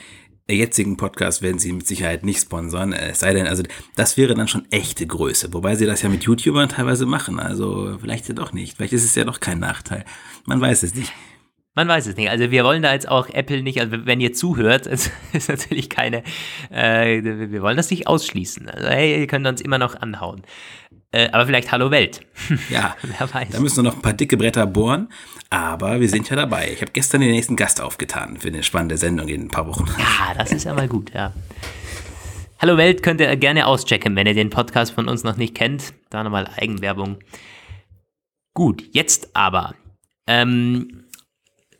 jetzigen Podcast werden sie mit Sicherheit nicht sponsern, es sei denn, also das wäre dann schon echte Größe, wobei sie das ja mit YouTubern teilweise machen, also vielleicht ja doch nicht, vielleicht ist es ja doch kein Nachteil, man weiß es nicht.
Man weiß es nicht. Also wir wollen da jetzt auch Apple nicht, also wenn ihr zuhört, es ist natürlich keine, äh, wir wollen das nicht ausschließen. Also hey, ihr könnt uns immer noch anhauen. Äh, aber vielleicht Hallo Welt.
Ja, wer weiß. Da müssen wir noch ein paar dicke Bretter bohren, aber wir sind ja dabei. Ich habe gestern den nächsten Gast aufgetan für eine spannende Sendung in ein paar Wochen.
Ja, das ist ja mal gut, ja. Hallo Welt könnt ihr gerne auschecken, wenn ihr den Podcast von uns noch nicht kennt. Da nochmal Eigenwerbung. Gut, jetzt aber. Ähm,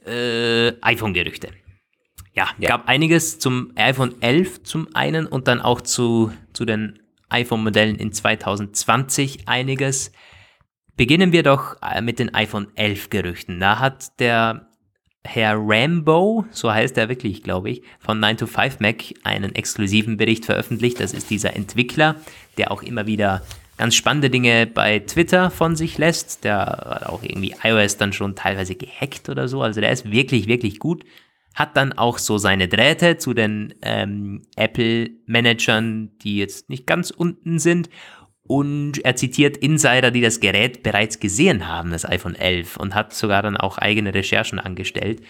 äh, iPhone-Gerüchte. Ja, ja, gab einiges zum iPhone 11 zum einen und dann auch zu, zu den iPhone-Modellen in 2020 einiges. Beginnen wir doch äh, mit den iPhone 11 Gerüchten. Da hat der Herr Rambo, so heißt er wirklich, glaube ich, von 9to5Mac einen exklusiven Bericht veröffentlicht. Das ist dieser Entwickler, der auch immer wieder ganz spannende Dinge bei Twitter von sich lässt. Der hat auch irgendwie iOS dann schon teilweise gehackt oder so. Also der ist wirklich, wirklich gut hat dann auch so seine Drähte zu den ähm, Apple-Managern, die jetzt nicht ganz unten sind. Und er zitiert Insider, die das Gerät bereits gesehen haben, das iPhone 11, und hat sogar dann auch eigene Recherchen angestellt.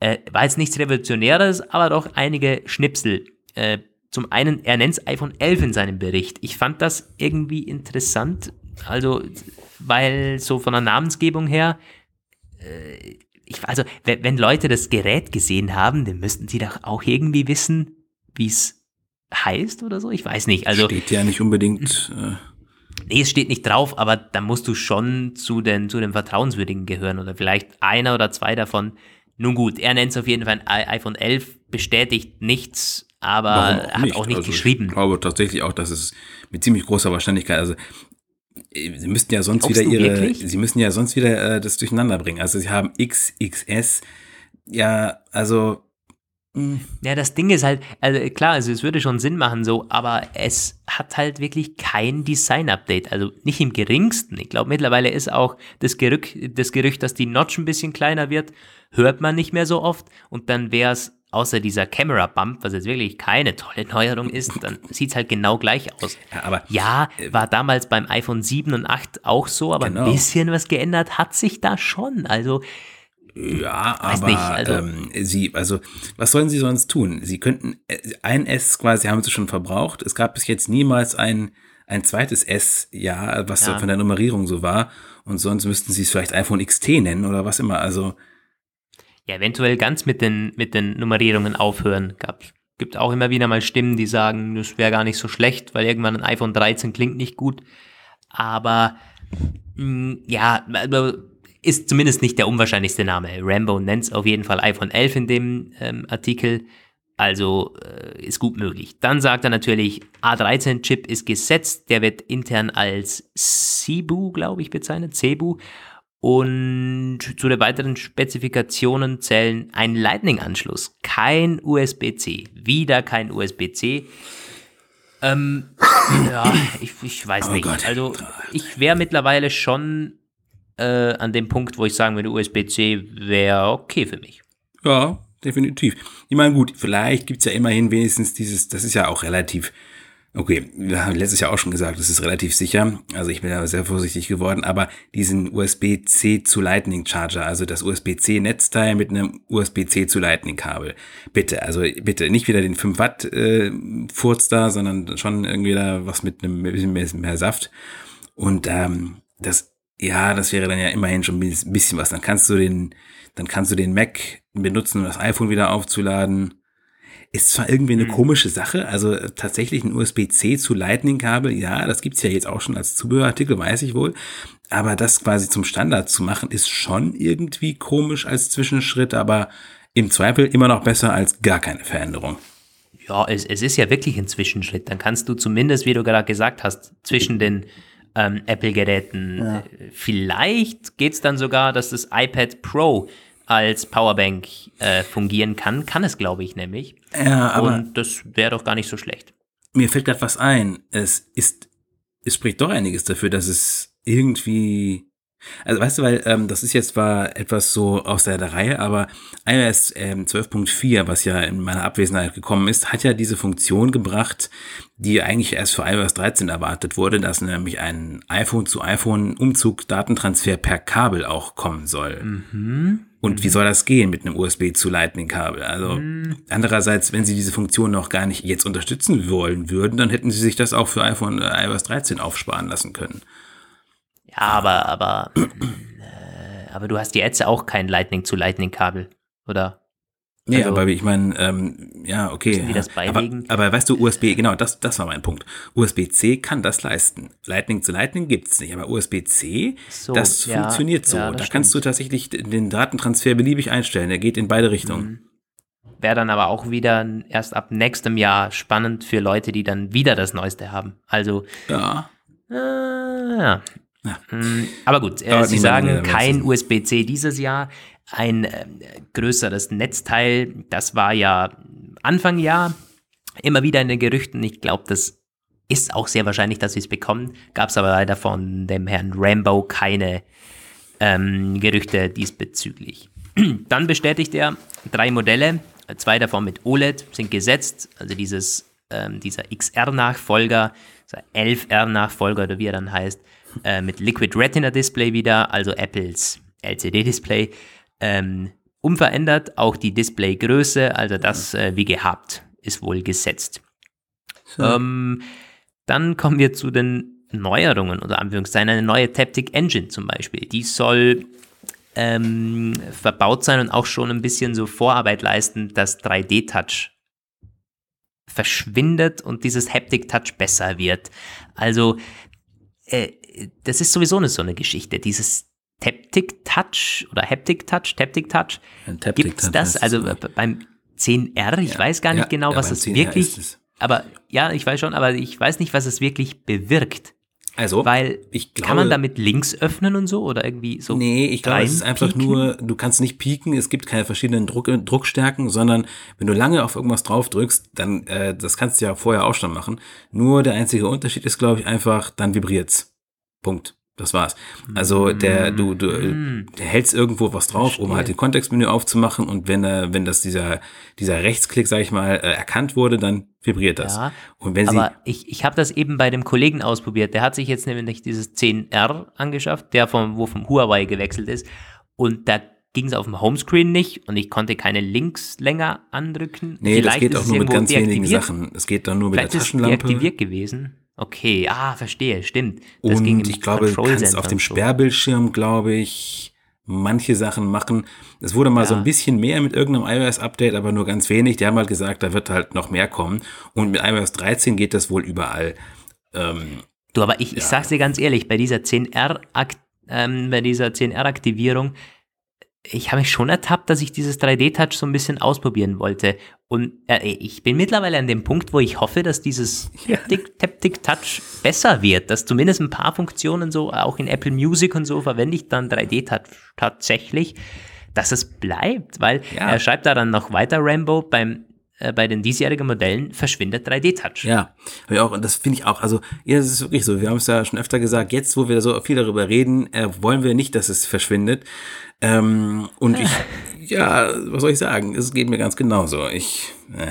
Äh, war jetzt nichts Revolutionäres, aber doch einige Schnipsel. Äh, zum einen, er nennt iPhone 11 in seinem Bericht. Ich fand das irgendwie interessant, also, weil so von der Namensgebung her, äh, ich, also, wenn, Leute das Gerät gesehen haben, dann müssten sie doch auch irgendwie wissen, wie es heißt oder so. Ich weiß nicht. Also,
steht ja nicht unbedingt. Äh
Nee, es steht nicht drauf, aber da musst du schon zu den, zu den Vertrauenswürdigen gehören oder vielleicht einer oder zwei davon, Nun gut, er nennt es auf jeden Fall ein iPhone 11, bestätigt nichts, aber er hat auch nicht
also
geschrieben.
Ich glaube tatsächlich auch, dass es mit ziemlich großer Wahrscheinlichkeit, also sie müssten ja sonst
Glaubst
wieder ihre,
wirklich?
sie müssen ja sonst wieder äh, das durcheinander bringen. Also sie haben XXS, ja, also
Ja, das Ding ist halt, also klar, also es würde schon Sinn machen so, aber es hat halt wirklich kein Design-Update, also nicht im geringsten. Ich glaube, mittlerweile ist auch das Gerücht, das Gerücht, dass die Notch ein bisschen kleiner wird, hört man nicht mehr so oft und dann wäre es außer dieser Camera Bump, was jetzt wirklich keine tolle Neuerung ist, dann sieht es halt genau gleich aus.
Ja, aber-
ja, war damals beim iPhone 7 und 8 auch so, aber
Genau.
ein bisschen was geändert hat sich da schon. Also
Ja, aber
nicht, also-
ähm, sie, also was sollen sie sonst tun? Sie könnten äh, ein S quasi haben sie schon verbraucht. Es gab bis jetzt niemals ein ein zweites S, ja, was
Ja.
von der Nummerierung so war. Und sonst müssten sie es vielleicht iPhone XT nennen oder was immer. Also
Ja, eventuell ganz mit den, mit den Nummerierungen aufhören. Gab, gibt auch immer wieder mal Stimmen, die sagen, das wäre gar nicht so schlecht, weil irgendwann ein iPhone 13 klingt nicht gut. Aber mh, ja, also ist zumindest nicht der unwahrscheinlichste Name. Rambo nennt es auf jeden Fall iPhone 11 in dem ähm, Artikel. Also äh, ist gut möglich. Dann sagt er natürlich, A13-Chip ist gesetzt. Der wird intern als Cebu, glaube ich, bezeichnet. Cebu. Und zu den weiteren Spezifikationen zählen ein Lightning-Anschluss, kein USB-C, wieder kein USB-C. Ähm, ja, ich, ich weiß
Oh
nicht.
Gott.
Also ich wäre mittlerweile schon äh, an dem Punkt, wo ich sagen würde, USB-C wäre okay für mich.
Ja, definitiv. Ich meine, gut, vielleicht gibt's ja immerhin wenigstens dieses, das ist ja auch relativ, okay, wir haben letztes Jahr auch schon gesagt, das ist relativ sicher. Also ich bin da sehr vorsichtig geworden, aber diesen USB-C zu Lightning Charger, also das USB-C Netzteil mit einem USB-C zu Lightning Kabel. Bitte, also bitte nicht wieder den 5 Watt äh, Furz da, sondern schon irgendwie da was mit einem bisschen mehr, mehr Saft. Und ähm, das, ja, das wäre dann ja immerhin schon ein bisschen was. Dann kannst du den, dann kannst du den Mac benutzen, um das iPhone wieder aufzuladen. Ist zwar irgendwie eine komische Sache, also äh, tatsächlich ein USB-C zu Lightning-Kabel, ja, das gibt's ja jetzt auch schon als Zubehörartikel, weiß ich wohl. Aber das quasi zum Standard zu machen, ist schon irgendwie komisch als Zwischenschritt, aber im Zweifel immer noch besser als gar keine Veränderung.
Ja, es, es ist ja wirklich ein Zwischenschritt. Dann kannst du zumindest, wie du gerade gesagt hast, zwischen den ähm, Apple-Geräten, äh, vielleicht geht's dann sogar, dass das iPad Pro als Powerbank äh, fungieren kann. Kann es, glaube ich, nämlich.
Ja, aber
Und das wäre doch gar nicht so schlecht.
mir fällt gerade was ein. Es ist, es spricht doch einiges dafür, dass es irgendwie, also weißt du, weil ähm, das ist jetzt zwar etwas so aus der Reihe, aber iOS ähm, 12.4, was ja in meiner Abwesenheit gekommen ist, hat ja diese Funktion gebracht, die eigentlich erst für iOS 13 erwartet wurde, dass nämlich ein iPhone zu iPhone Umzug Datentransfer per Kabel auch kommen soll. Und wie soll das gehen mit einem USB zu Lightning Kabel? Also andererseits, wenn sie diese Funktion noch gar nicht jetzt unterstützen wollen würden, dann hätten sie sich das auch für iPhone äh, iOS 13 aufsparen lassen können.
Ja, aber, aber, äh, aber du hast jetzt auch kein Lightning zu Lightning-Kabel, oder?
Nee,
Also-
aber ich meine, ähm, ja, okay.
Die das
ja. aber,
beilegen?
aber weißt du, USB, genau, das, das war mein Punkt. USB-C kann das leisten. Lightning zu Lightning gibt's nicht, aber USB-C,
So,
das
ja,
funktioniert so.
ja, das
da kannst du tatsächlich den Datentransfer beliebig einstellen. Der geht in beide Richtungen.
Wäre dann aber auch wieder erst ab nächstem Jahr spannend für Leute, die dann wieder das Neueste haben. Also,
Ja.
äh, ja.
Ja.
Mm, Aber gut, äh, Sie sagen kein USB-C dieses Jahr, ein äh, größeres Netzteil, das war ja Anfang Jahr immer wieder in den Gerüchten. Ich glaube, das ist auch sehr wahrscheinlich, dass sie es bekommen. Gab es aber leider von dem Herrn Rambo keine ähm, Gerüchte diesbezüglich. Dann bestätigt er drei Modelle, zwei davon mit OLED sind gesetzt, also dieses, ähm, dieser XR-Nachfolger, dieser 11R-Nachfolger oder wie er dann heißt, äh, mit Liquid Retina Display wieder, also Apples LCD-Display, ähm, unverändert, auch die Displaygröße, also das äh, wie gehabt, ist wohl gesetzt. Ähm, dann kommen wir zu den Neuerungen, unter Anführungszeichen, eine neue Taptic Engine zum Beispiel. Die soll ähm, verbaut sein und auch schon ein bisschen so Vorarbeit leisten, dass 3D-Touch verschwindet und dieses Haptic Touch besser wird. Also, äh, das ist sowieso eine, so eine Geschichte. Dieses Taptic Touch oder Haptic Touch, Taptic Touch. Gibt es das? Also beim 10R, ich ja, weiß gar nicht ja, genau, was es wirklich, aber ja, ich weiß schon, aber ich weiß nicht, was es wirklich bewirkt.
Also,
weil ich glaube, kann man damit Links öffnen und so oder irgendwie so?
Nee, ich glaube, es ist einfach pieken? nur, du kannst nicht pieken, es gibt keine verschiedenen Druck, Druckstärken, sondern wenn du lange auf irgendwas drauf drückst, dann, äh, das kannst du ja vorher auch schon machen. Nur der einzige Unterschied ist, glaube ich, einfach, dann vibriert's. Punkt. Das war's. Also der, du, du mm. der hältst irgendwo was drauf, Verstehe. um halt den Kontextmenü aufzumachen und wenn er, wenn das dieser, dieser Rechtsklick, sag ich mal, äh, erkannt wurde, dann vibriert das. Ja,
und wenn aber ich, ich habe das eben bei dem Kollegen ausprobiert. Der hat sich jetzt nämlich dieses 10R angeschafft, der vom, wo vom Huawei gewechselt ist. Und da ging es auf dem Homescreen nicht und ich konnte keine Links länger andrücken.
Nee, Vielleicht das geht auch nur mit ganz wenigen Sachen. Es geht dann nur mit Vielleicht der Taschenlampe.
Ist deaktiviert gewesen. Okay, ah, verstehe, stimmt.
Das und ging ich glaube, du kannst auf dem Sperrbildschirm, glaube ich, manche Sachen machen. Es wurde mal ja. so ein bisschen mehr mit irgendeinem iOS-Update, aber nur ganz wenig. Die haben halt gesagt, da wird halt noch mehr kommen. Und mit iOS 13 geht das wohl überall.
Ähm, du, aber ich, ja. ich sag's dir ganz ehrlich, bei dieser 10R, ähm, bei dieser 10R-Aktivierung, ich habe mich schon ertappt, dass ich dieses 3D-Touch so ein bisschen ausprobieren wollte. Und äh, ich bin mittlerweile an dem Punkt, wo ich hoffe, dass dieses Taptic-Touch besser wird, dass zumindest ein paar Funktionen so, auch in Apple Music und so, verwende ich dann 3D-Touch tatsächlich, dass es bleibt, weil ja. er schreibt da dann noch weiter, Rambo, beim äh, bei den diesjährigen Modellen verschwindet 3D-Touch.
Ja, auch, und das finde ich auch, also, ja, das ist wirklich so. Wir haben es ja schon öfter gesagt, jetzt, wo wir so viel darüber reden, äh, wollen wir nicht, dass es verschwindet. Ähm, und ich, ja, was soll ich sagen? Es geht mir ganz genauso. Ich. Äh.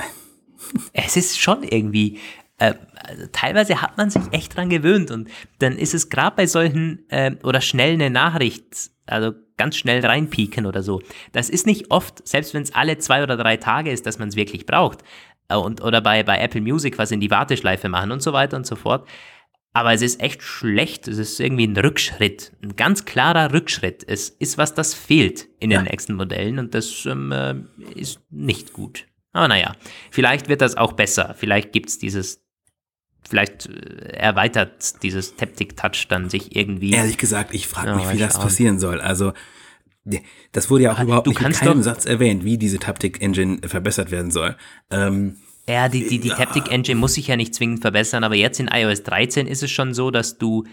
Es ist schon irgendwie. Äh, also teilweise hat man sich echt dran gewöhnt und dann ist es gerade bei solchen äh, oder schnell eine Nachricht, also ganz schnell reinpieken oder so. Das ist nicht oft, selbst wenn es alle zwei oder drei Tage ist, dass man es wirklich braucht. Äh, und, oder bei, bei Apple Music was in die Warteschleife machen und so weiter und so fort. Aber es ist echt schlecht. Es ist irgendwie ein Rückschritt. Ein ganz klarer Rückschritt. Es ist was, das fehlt in den ja. nächsten Modellen und das ähm, äh, ist nicht gut. Aber naja, vielleicht wird das auch besser. Vielleicht gibt es dieses, vielleicht äh, erweitert dieses Taptic Touch dann sich irgendwie.
Ehrlich gesagt, ich frage mich, wie das passieren soll. Also, das wurde ja auch überhaupt nicht in keinem Satz erwähnt, wie diese Taptic Engine verbessert werden soll. Ähm,
ja, die, die, die ja. Taptic Engine muss sich ja nicht zwingend verbessern, aber jetzt in iOS 13 ist es schon so, dass du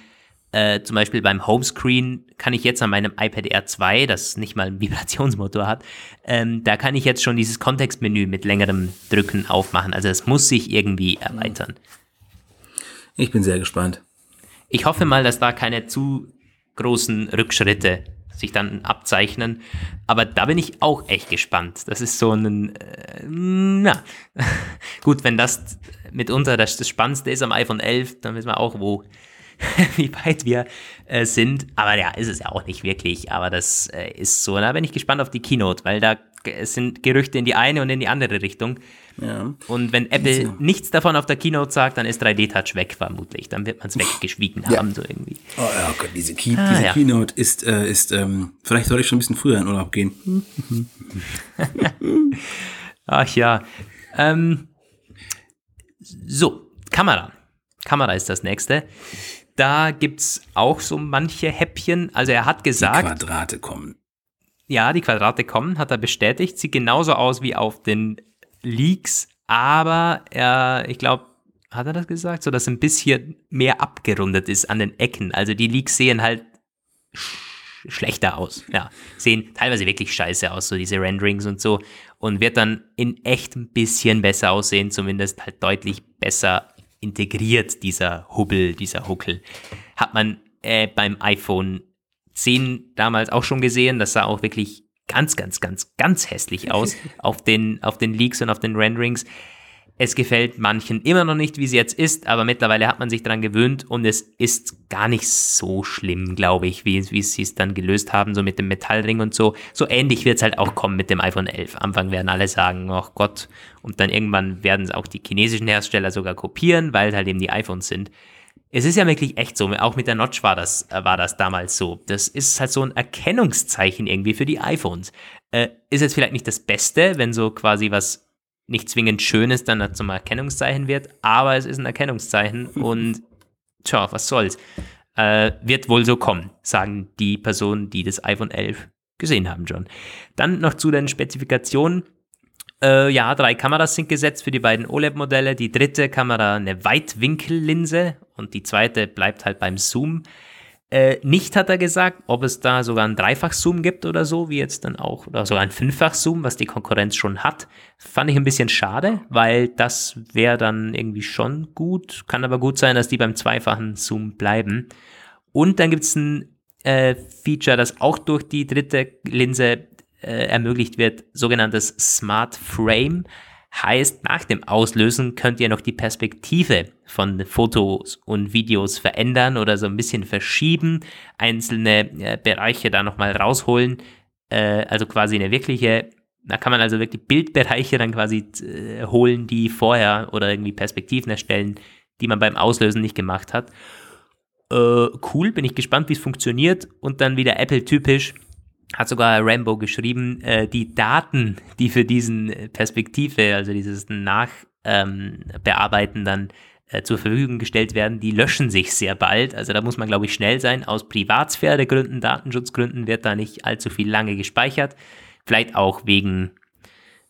äh, zum Beispiel beim Homescreen kann ich jetzt an meinem iPad Air 2, das nicht mal einen Vibrationsmotor hat, ähm, da kann ich jetzt schon dieses Kontextmenü mit längerem Drücken aufmachen. Also es muss sich irgendwie erweitern.
Ich bin sehr gespannt.
Ich hoffe mal, dass da keine zu großen Rückschritte sich dann abzeichnen. Aber da bin ich auch echt gespannt. Das ist so ein, äh, na, gut, wenn das mitunter das, das Spannendste ist am iPhone 11, dann wissen wir auch, wo, wie weit wir äh, sind. Aber ja, ist es ja auch nicht wirklich. Aber das äh, ist so. Da bin ich gespannt auf die Keynote, weil da sind Gerüchte in die eine und in die andere Richtung. Ja. Und wenn Apple so. nichts davon auf der Keynote sagt, dann ist 3D-Touch weg vermutlich. Dann wird man es weggeschwiegen ja. haben, so irgendwie.
Oh ja, Gott, diese, Key, ah, diese ja. Keynote ist, äh, ist ähm, vielleicht soll ich schon ein bisschen früher in Urlaub gehen.
Ach ja. Ähm, so, Kamera. Kamera ist das nächste. Da gibt es auch so manche Häppchen. Also er hat gesagt.
Die Quadrate kommen.
Ja, die Quadrate kommen, hat er bestätigt. Sieht genauso aus wie auf den Leaks, aber er, ich glaube, hat er das gesagt, so dass ein bisschen mehr abgerundet ist an den Ecken. Also die Leaks sehen halt sch schlechter aus. Ja, sehen teilweise wirklich scheiße aus, so diese Renderings und so. Und wird dann in echt ein bisschen besser aussehen, zumindest halt deutlich besser integriert, dieser Hubbel, dieser Huckel. Hat man äh, beim iPhone 10 damals auch schon gesehen. Das sah auch wirklich ganz, ganz, ganz, ganz hässlich aus auf den, auf den Leaks und auf den Renderings. Es gefällt manchen immer noch nicht, wie sie jetzt ist, aber mittlerweile hat man sich daran gewöhnt und es ist gar nicht so schlimm, glaube ich, wie, wie sie es dann gelöst haben, so mit dem Metallring und so. So ähnlich wird es halt auch kommen mit dem iPhone 11. Am Anfang werden alle sagen, ach Gott, und dann irgendwann werden es auch die chinesischen Hersteller sogar kopieren, weil halt eben die iPhones sind. Es ist ja wirklich echt so, auch mit der Notch war das, äh, war das damals so. Das ist halt so ein Erkennungszeichen irgendwie für die iPhones. Äh, ist jetzt vielleicht nicht das Beste, wenn so quasi was nicht zwingend Schönes dann zum Erkennungszeichen wird, aber es ist ein Erkennungszeichen und tja, was soll's. Äh, wird wohl so kommen, sagen die Personen, die das iPhone 11 gesehen haben schon. Dann noch zu den Spezifikationen. Äh, ja, drei Kameras sind gesetzt für die beiden OLED-Modelle. Die dritte Kamera eine Weitwinkellinse und die zweite bleibt halt beim Zoom. Äh, nicht hat er gesagt, ob es da sogar einen Dreifach-Zoom gibt oder so, wie jetzt dann auch, oder sogar ein Fünffach-Zoom, was die Konkurrenz schon hat. Fand ich ein bisschen schade, weil das wäre dann irgendwie schon gut. Kann aber gut sein, dass die beim zweifachen Zoom bleiben. Und dann gibt es ein äh, Feature, das auch durch die dritte Linse äh, ermöglicht wird, sogenanntes Smart Frame. Heißt, nach dem Auslösen könnt ihr noch die Perspektive von Fotos und Videos verändern oder so ein bisschen verschieben, einzelne äh, Bereiche da nochmal rausholen. Äh, also quasi eine wirkliche, da kann man also wirklich Bildbereiche dann quasi äh, holen, die vorher oder irgendwie Perspektiven erstellen, die man beim Auslösen nicht gemacht hat. Äh, cool, bin ich gespannt, wie es funktioniert. Und dann wieder Apple-typisch hat sogar Rambo geschrieben, äh, die Daten, die für diesen Perspektive, also dieses Nachbearbeiten ähm, dann äh, zur Verfügung gestellt werden, die löschen sich sehr bald. Also da muss man, glaube ich, schnell sein. Aus Privatsphäregründen, Datenschutzgründen wird da nicht allzu viel lange gespeichert. Vielleicht auch wegen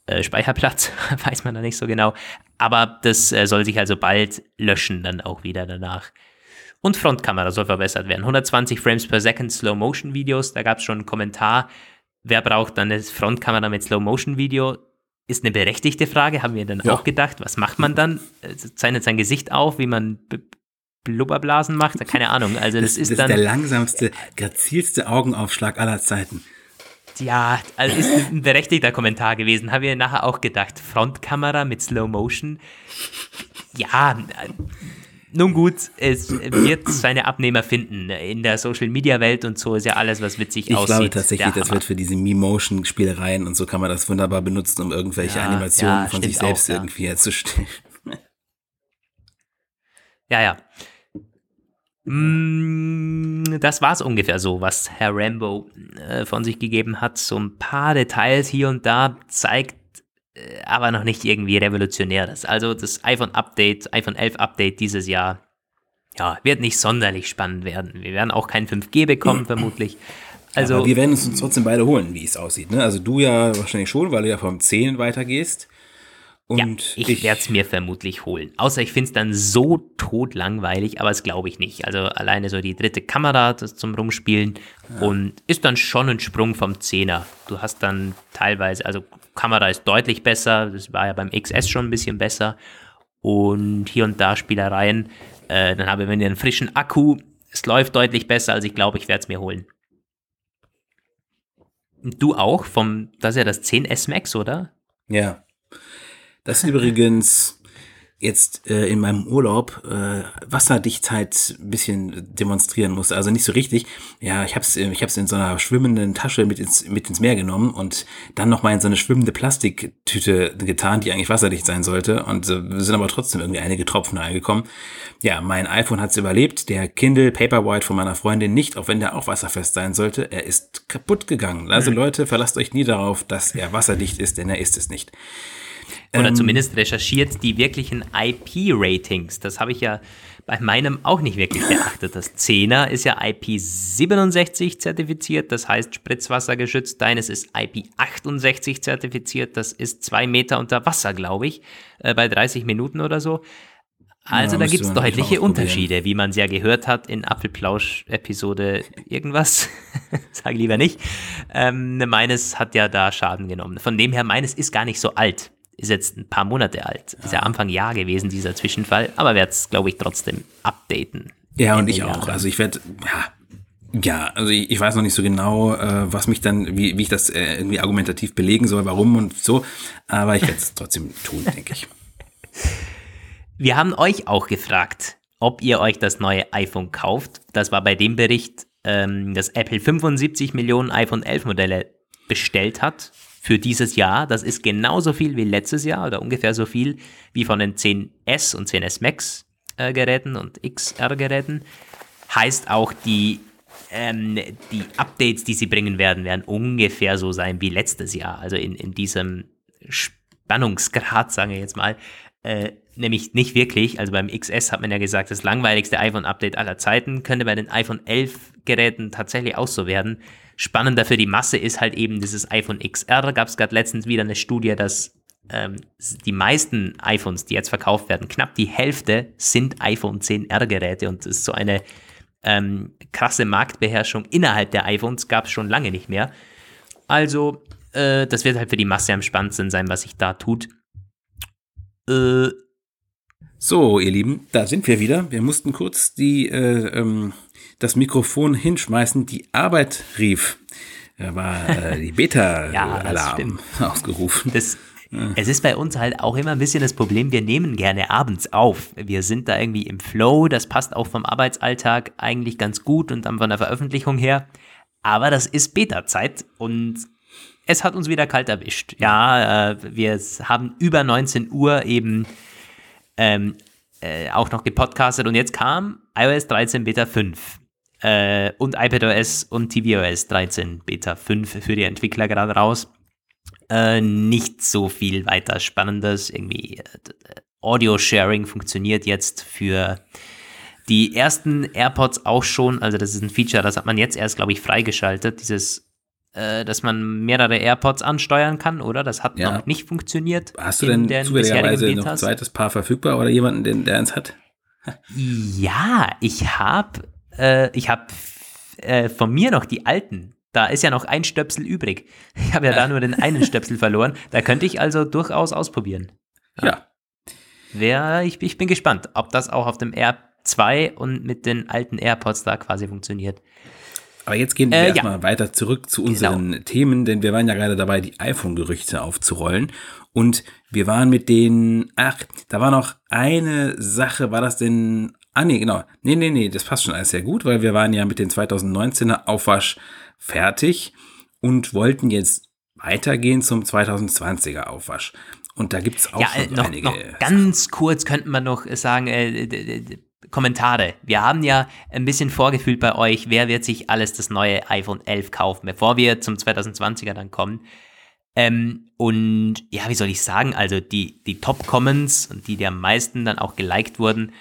äh, Speicherplatz, weiß man da nicht so genau. Aber das äh, soll sich also bald löschen, dann auch wieder danach. Und Frontkamera soll verbessert werden. 120 Frames per Second Slow-Motion-Videos. Da gab es schon einen Kommentar. Wer braucht dann eine Frontkamera mit Slow-Motion-Video? Ist eine berechtigte Frage, haben wir dann ja. auch gedacht. Was macht man dann? Äh, zeichnet sein Gesicht auf, wie man Blubberblasen macht? Keine Ahnung. Also das, das ist
das
dann.
Ist der langsamste, grazilste Augenaufschlag aller Zeiten.
Ja, also ist ein berechtigter Kommentar gewesen. Haben wir nachher auch gedacht. Frontkamera mit Slow Motion. Ja, nun gut, es wird seine Abnehmer finden. In der Social Media Welt und so ist ja alles, was witzig
ich
aussieht.
Ich glaube tatsächlich, das wird für diese Me-Motion-Spielereien und so kann man das wunderbar benutzen, um irgendwelche ja, Animationen ja, von sich selbst auch, irgendwie herzustellen.
Ja, ja. Mm, das war es ungefähr so, was Herr Rambo äh, von sich gegeben hat. So ein paar Details hier und da zeigt aber noch nicht irgendwie revolutionäres. Also das iPhone-Update, iPhone 11 Update dieses Jahr, ja, wird nicht sonderlich spannend werden. Wir werden auch kein 5G bekommen, vermutlich.
Also, aber wir werden es uns trotzdem beide holen, wie es aussieht. Ne? Also du ja wahrscheinlich schon, weil du ja vom 10 weitergehst.
Und ja, ich, ich werde es mir vermutlich holen. Außer ich finde es dann so totlangweilig, aber das glaube ich nicht. Also alleine so die dritte Kamera zum Rumspielen ja. und ist dann schon ein Sprung vom 10er. Du hast dann teilweise, also Kamera ist deutlich besser, das war ja beim XS schon ein bisschen besser. Und hier und da Spielereien. Äh, dann habe ich einen frischen Akku. Es läuft deutlich besser, also ich glaube, ich werde es mir holen. Du auch? Vom, das ist ja das 10S Max, oder?
Ja. Das übrigens jetzt äh, in meinem Urlaub äh, Wasserdichtheit ein bisschen demonstrieren musste. Also nicht so richtig. Ja, ich habe es ich hab's in so einer schwimmenden Tasche mit ins, mit ins Meer genommen und dann nochmal in so eine schwimmende Plastiktüte getan, die eigentlich wasserdicht sein sollte. Und äh, sind aber trotzdem irgendwie einige Tropfen reingekommen. Ja, mein iPhone hat es überlebt, der Kindle Paperwhite von meiner Freundin nicht, auch wenn der auch wasserfest sein sollte. Er ist kaputt gegangen. Also. Leute, verlasst euch nie darauf, dass er wasserdicht ist, denn er ist es nicht.
Oder ähm, zumindest recherchiert die wirklichen IP-Ratings. Das habe ich ja bei meinem auch nicht wirklich beachtet. Das 10er ist ja IP67 zertifiziert, das heißt Spritzwasser geschützt. Deines ist IP68 zertifiziert, das ist zwei Meter unter Wasser, glaube ich, äh, bei 30 Minuten oder so. Also ja, da gibt es deutliche Unterschiede, wie man es ja gehört hat in Apfelplausch-Episode irgendwas. Sag lieber nicht. Ähm, meines hat ja da Schaden genommen. Von dem her, meines ist gar nicht so alt ist jetzt ein paar Monate alt. Ist ja Anfang Jahr gewesen, dieser Zwischenfall. Aber werde es, glaube ich, trotzdem updaten.
Ja, und ich auch. Also ich werde, ja, ja, also ich, ich, weiß noch nicht so genau, äh, was mich dann, wie, wie ich das äh, irgendwie argumentativ belegen soll, warum und so. Aber ich werde es trotzdem tun, denke ich.
Wir haben euch auch gefragt, ob ihr euch das neue iPhone kauft. Das war bei dem Bericht, ähm, dass Apple 75 Millionen iPhone 11 Modelle bestellt hat für dieses Jahr. Das ist genauso viel wie letztes Jahr oder ungefähr so viel wie von den 10S und 10S Max äh, Geräten und XR Geräten. Heißt auch, die, ähm, die Updates, die sie bringen werden, werden ungefähr so sein wie letztes Jahr. Also in, in diesem Spannungsgrad, sagen wir jetzt mal. Äh, nämlich nicht wirklich. Also beim XS hat man ja gesagt, das langweiligste iPhone-Update aller Zeiten könnte bei den iPhone 11 Geräten tatsächlich auch so werden. Spannender für die Masse ist halt eben dieses iPhone XR. Gab es gerade letztens wieder eine Studie, dass ähm, die meisten iPhones, die jetzt verkauft werden, knapp die Hälfte sind iPhone 10R Geräte und das ist so eine ähm, krasse Marktbeherrschung innerhalb der iPhones gab es schon lange nicht mehr. Also, äh, das wird halt für die Masse am spannendsten sein, was sich da tut.
Äh, so, ihr Lieben, da sind wir wieder. Wir mussten kurz die, äh, ähm, das Mikrofon hinschmeißen. Die Arbeit rief. Da war äh, die Beta-Alarm ja, ausgerufen.
Das, es ist bei uns halt auch immer ein bisschen das Problem, wir nehmen gerne abends auf. Wir sind da irgendwie im Flow, das passt auch vom Arbeitsalltag eigentlich ganz gut und dann von der Veröffentlichung her. Aber das ist Beta-Zeit und es hat uns wieder kalt erwischt. Ja, äh, wir haben über 19 Uhr eben ähm, äh, auch noch gepodcastet und jetzt kam iOS 13 Beta 5 äh, und iPadOS und tvOS 13 Beta 5 für die Entwickler gerade raus. Äh, nicht so viel weiter Spannendes. Irgendwie äh, Audio-Sharing funktioniert jetzt für die ersten AirPods auch schon. Also das ist ein Feature, das hat man jetzt erst, glaube ich, freigeschaltet. Dieses äh, dass man mehrere AirPods ansteuern kann, oder? Das hat ja. noch nicht funktioniert.
Hast du denn zufälligerweise noch ein zweites Paar verfügbar oder jemanden, den, der eins hat?
ja, ich habe äh, ich habe äh, von mir noch die alten. Da ist ja noch ein Stöpsel übrig. Ich habe ja da nur den einen Stöpsel verloren. Da könnte ich also durchaus ausprobieren.
Ja. ja.
Wer, ich, ich bin gespannt, ob das auch auf dem Air 2 und mit den alten AirPods da quasi funktioniert.
Aber jetzt gehen wir äh, erstmal ja. weiter zurück zu unseren genau. Themen, denn wir waren ja gerade dabei, die iPhone-Gerüchte aufzurollen. Und wir waren mit den, ach, da war noch eine Sache, war das denn, ah nee, genau, nee, nee, nee, das passt schon alles sehr gut, weil wir waren ja mit den 2019er Aufwasch fertig und wollten jetzt weitergehen zum 2020er Aufwasch. Und da gibt es auch ja, äh, noch, einige.
Noch ganz kurz könnten wir noch sagen, äh, Kommentare. Wir haben ja ein bisschen vorgefühlt bei euch, wer wird sich alles das neue iPhone 11 kaufen, bevor wir zum 2020er dann kommen. Ähm, und ja, wie soll ich sagen, also die, die Top-Comments und die, die am meisten dann auch geliked wurden,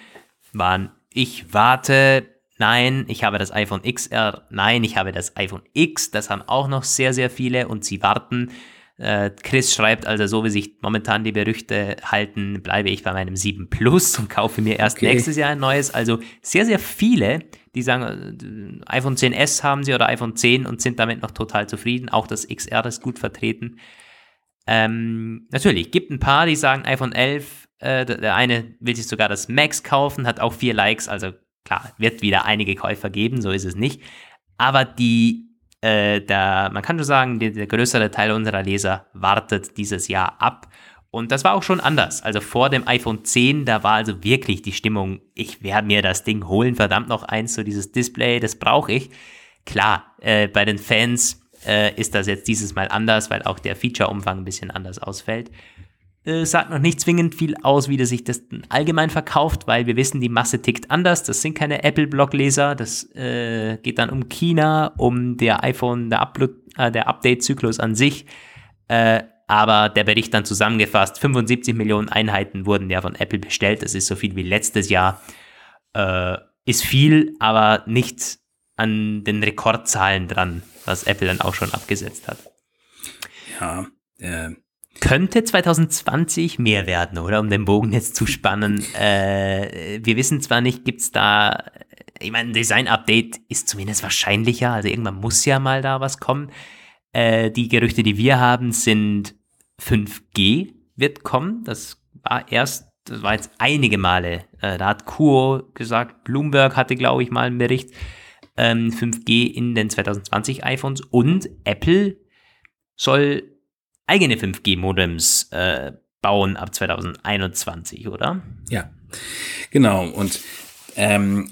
waren, ich warte, nein, ich habe das iPhone XR, nein, ich habe das iPhone X, das haben auch noch sehr, sehr viele und sie warten. Äh, Chris schreibt also, so wie sich momentan die Gerüchte halten, bleibe ich bei meinem 7 Plus und kaufe mir erst okay. nächstes Jahr ein neues. Also sehr, sehr viele, die sagen, äh, iPhone 10s haben sie oder iPhone 10 und sind damit noch total zufrieden. Auch das XR ist gut vertreten. Ähm, natürlich, gibt ein paar, die sagen iPhone 11, äh, der eine will sich sogar das Max kaufen, hat auch vier Likes, also klar, wird wieder einige Käufer geben, so ist es nicht. Aber die äh, der, man kann nur sagen, der, der größere Teil unserer Leser wartet dieses Jahr ab. Und das war auch schon anders. Also vor dem iPhone 10, da war also wirklich die Stimmung, ich werde mir das Ding holen, verdammt noch eins, so dieses Display, das brauche ich. Klar, äh, bei den Fans äh, ist das jetzt dieses Mal anders, weil auch der Feature-Umfang ein bisschen anders ausfällt äh, sagt noch nicht zwingend viel aus, wie das sich das allgemein verkauft, weil wir wissen, die Masse tickt anders. Das sind keine Apple-Blog-Leser. Das äh, geht dann um China, um der iPhone, der, äh, der Update-Zyklus an sich. Äh, aber der Bericht dann zusammengefasst, 75 Millionen Einheiten wurden ja von Apple bestellt. Das ist so viel wie letztes Jahr. Äh, ist viel, aber nicht an den Rekordzahlen dran, was Apple dann auch schon abgesetzt hat.
Ja, äh,
könnte 2020 mehr werden, oder? Um den Bogen jetzt zu spannen. Äh, wir wissen zwar nicht, gibt es da, ich meine, Design-Update ist zumindest wahrscheinlicher, also irgendwann muss ja mal da was kommen. Äh, die Gerüchte, die wir haben, sind 5G wird kommen. Das war erst, das war jetzt einige Male. Äh, da hat Kuo gesagt, Bloomberg hatte, glaube ich, mal einen Bericht. Ähm, 5G in den 2020 iPhones und Apple soll eigene 5G-Modems äh, bauen ab 2021, oder?
Ja, genau. Und ähm,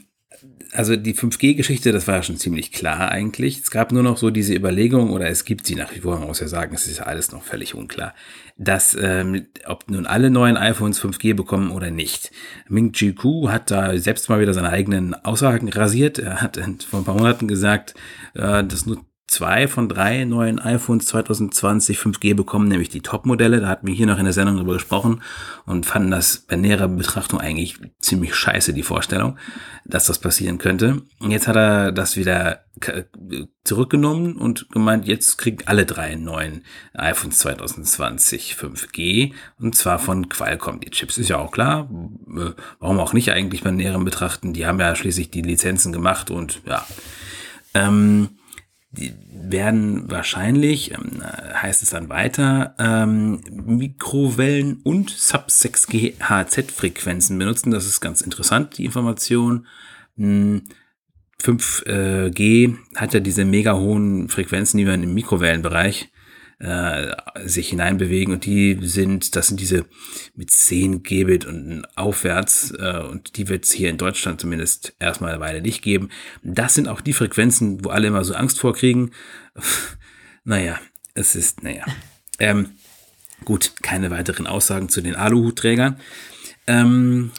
also die 5G-Geschichte, das war ja schon ziemlich klar eigentlich. Es gab nur noch so diese Überlegung, oder es gibt sie nach wie vor, man muss ja sagen, es ist ja alles noch völlig unklar, dass ähm, ob nun alle neuen iPhones 5G bekommen oder nicht. Ming Chi Ku hat da selbst mal wieder seine eigenen Aussagen rasiert. Er hat vor ein paar Monaten gesagt, äh, dass nur zwei von drei neuen iPhones 2020 5G bekommen, nämlich die Top-Modelle. Da hatten wir hier noch in der Sendung drüber gesprochen und fanden das bei näherer Betrachtung eigentlich ziemlich scheiße, die Vorstellung, dass das passieren könnte. Und jetzt hat er das wieder zurückgenommen und gemeint, jetzt kriegen alle drei neuen iPhones 2020 5G und zwar von Qualcomm. Die Chips ist ja auch klar. Warum auch nicht eigentlich bei näherem Betrachten? Die haben ja schließlich die Lizenzen gemacht und ja. Ähm, werden wahrscheinlich, ähm, heißt es dann weiter, ähm, Mikrowellen- und Sub-6 GHz-Frequenzen benutzen. Das ist ganz interessant, die Information. 5G hm, hat ja diese mega hohen Frequenzen, die man im Mikrowellenbereich äh, sich hineinbewegen und die sind, das sind diese mit 10 Gbit und aufwärts äh, und die wird es hier in Deutschland zumindest erstmal eine Weile nicht geben. Das sind auch die Frequenzen, wo alle immer so Angst vorkriegen. naja, es ist, naja. Ähm, gut, keine weiteren Aussagen zu den Aluhutträgern. Ähm,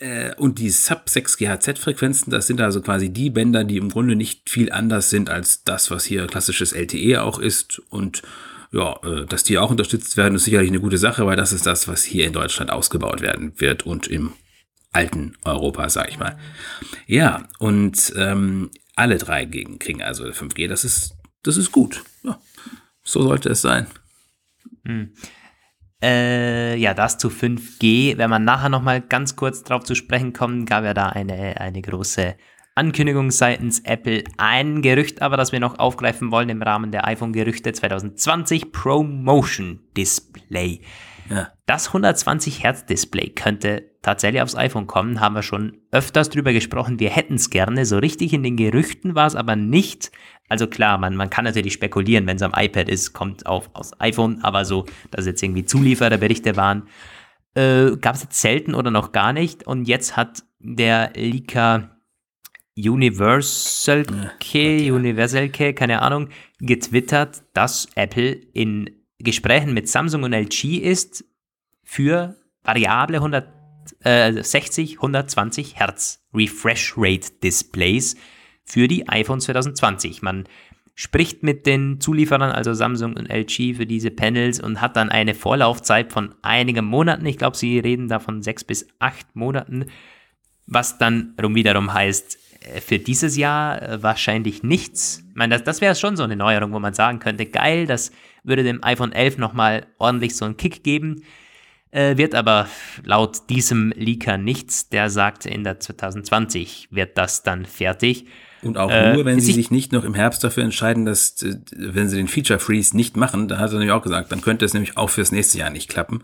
äh, und die Sub-6 GHz-Frequenzen, das sind also quasi die Bänder, die im Grunde nicht viel anders sind als das, was hier klassisches LTE auch ist und ja, äh, dass die auch unterstützt werden, ist sicherlich eine gute Sache, weil das ist das, was hier in Deutschland ausgebaut werden wird und im alten Europa, sag ich mal. Ja, und ähm, alle drei Gegenden kriegen also 5G. Das ist, das ist gut. Ja, so sollte es sein.
Hm. Äh, ja, das zu 5G. Wenn man nachher nochmal ganz kurz drauf zu sprechen kommen, gab ja da eine, eine große Ankündigung seitens Apple. Ein Gerücht aber, das wir noch aufgreifen wollen im Rahmen der iPhone-Gerüchte 2020 Promotion Display. Ja. Das 120 Hertz Display könnte tatsächlich aufs iPhone kommen, haben wir schon öfters drüber gesprochen. Wir hätten es gerne. So richtig in den Gerüchten war es aber nicht. Also klar, man, man kann natürlich spekulieren, wenn es am iPad ist, kommt auf aufs iPhone, aber so, dass jetzt irgendwie Zuliefererberichte waren, äh, gab es jetzt selten oder noch gar nicht. Und jetzt hat der Leaker Universal Key, ja, Universal Key, keine Ahnung, getwittert, dass Apple in Gesprächen mit Samsung und LG ist für variable 160, 120 äh, Hertz Refresh Rate Displays für die iPhone 2020. Man spricht mit den Zulieferern, also Samsung und LG, für diese Panels und hat dann eine Vorlaufzeit von einigen Monaten. Ich glaube, sie reden da von sechs bis acht Monaten, was dann wiederum heißt, für dieses Jahr äh, wahrscheinlich nichts. Ich meine, das, das wäre schon so eine Neuerung, wo man sagen könnte, geil, das würde dem iPhone 11 nochmal ordentlich so einen Kick geben. Äh, wird aber laut diesem Leaker nichts. Der sagt, in der 2020 wird das dann fertig.
Und auch äh, nur, wenn sie sich nicht noch im Herbst dafür entscheiden, dass, äh, wenn sie den Feature Freeze nicht machen, da hat er nämlich auch gesagt, dann könnte es nämlich auch fürs nächste Jahr nicht klappen.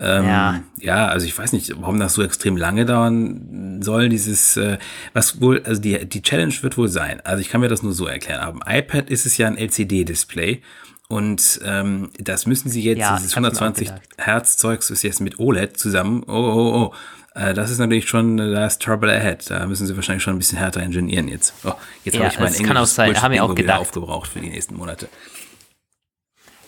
Ähm, ja. ja, also ich weiß nicht, warum das so extrem lange dauern soll, dieses, äh, was wohl, also die, die Challenge wird wohl sein, also ich kann mir das nur so erklären, aber im iPad ist es ja ein LCD-Display und ähm, das müssen sie jetzt, ja, dieses 120 Hertz Zeugs ist jetzt mit OLED zusammen, oh, oh, oh, äh, das ist natürlich schon, da ist Trouble ahead. Da müssen sie wahrscheinlich schon ein bisschen härter ingenieren jetzt. Oh, jetzt ja, habe ich mein Englisch
kann auch sein, haben wir auch gedacht.
aufgebraucht für die nächsten Monate.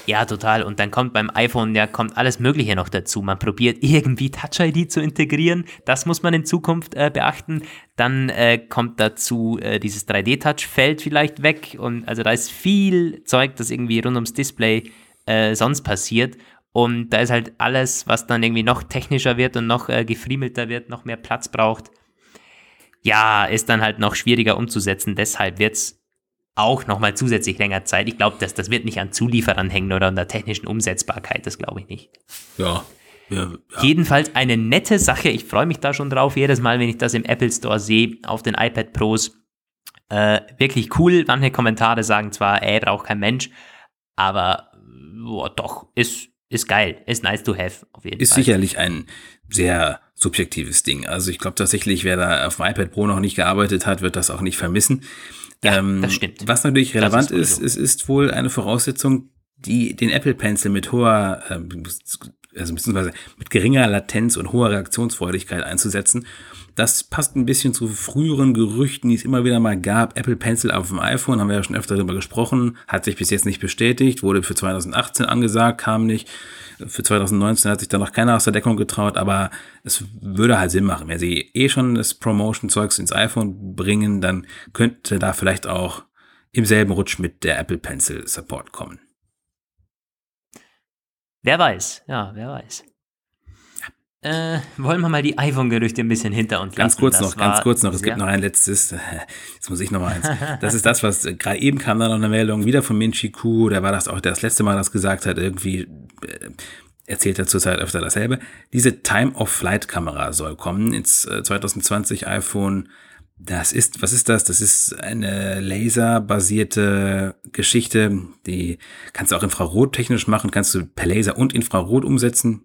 Ja, total. Und dann kommt beim iPhone, ja, kommt alles Mögliche noch dazu. Man probiert irgendwie Touch ID zu integrieren. Das muss man in Zukunft äh, beachten. Dann äh, kommt dazu äh, dieses 3D-Touch fällt vielleicht weg. Und also da ist viel Zeug, das irgendwie rund ums Display äh, sonst passiert. Und da ist halt alles, was dann irgendwie noch technischer wird und noch äh, gefriemelter wird, noch mehr Platz braucht. Ja, ist dann halt noch schwieriger umzusetzen. Deshalb wird es auch nochmal zusätzlich länger Zeit. Ich glaube, dass das wird nicht an Zulieferern hängen oder an der technischen Umsetzbarkeit, das glaube ich nicht.
Ja. Ja,
ja. Jedenfalls eine nette Sache. Ich freue mich da schon drauf, jedes Mal, wenn ich das im Apple Store sehe, auf den iPad Pros. Äh, wirklich cool. Manche Kommentare sagen zwar, ey, braucht kein Mensch, aber boah, doch, ist, ist geil, ist nice to have,
auf jeden ist Fall. Ist sicherlich ein sehr subjektives Ding. Also ich glaube tatsächlich, wer da auf dem iPad Pro noch nicht gearbeitet hat, wird das auch nicht vermissen. Ja, ähm, das stimmt. Was natürlich relevant ist, ist, es ist wohl eine Voraussetzung, die den Apple Pencil mit hoher, äh, also beziehungsweise mit geringer Latenz und hoher Reaktionsfreudigkeit einzusetzen. Das passt ein bisschen zu früheren Gerüchten, die es immer wieder mal gab. Apple Pencil auf dem iPhone, haben wir ja schon öfter darüber gesprochen, hat sich bis jetzt nicht bestätigt, wurde für 2018 angesagt, kam nicht. Für 2019 hat sich da noch keiner aus der Deckung getraut, aber es würde halt Sinn machen. Wenn sie eh schon das Promotion-Zeugs ins iPhone bringen, dann könnte da vielleicht auch im selben Rutsch mit der Apple Pencil Support kommen.
Wer weiß, ja, wer weiß. Äh, wollen wir mal die iPhone-Gerüchte ein bisschen hinter uns
Ganz
lassen?
kurz noch, ganz kurz noch. Es
sehr-
gibt noch ein letztes. Jetzt muss ich noch mal eins. Das ist das, was äh, gerade eben kam da noch eine Meldung wieder von Minchi Ku. Der war das auch das letzte Mal, das gesagt hat. Irgendwie äh, erzählt er zurzeit öfter dasselbe. Diese Time-of-Flight-Kamera soll kommen ins äh, 2020 iPhone. Das ist, was ist das? Das ist eine laserbasierte Geschichte, die kannst du auch infrarottechnisch machen, kannst du per Laser und Infrarot umsetzen.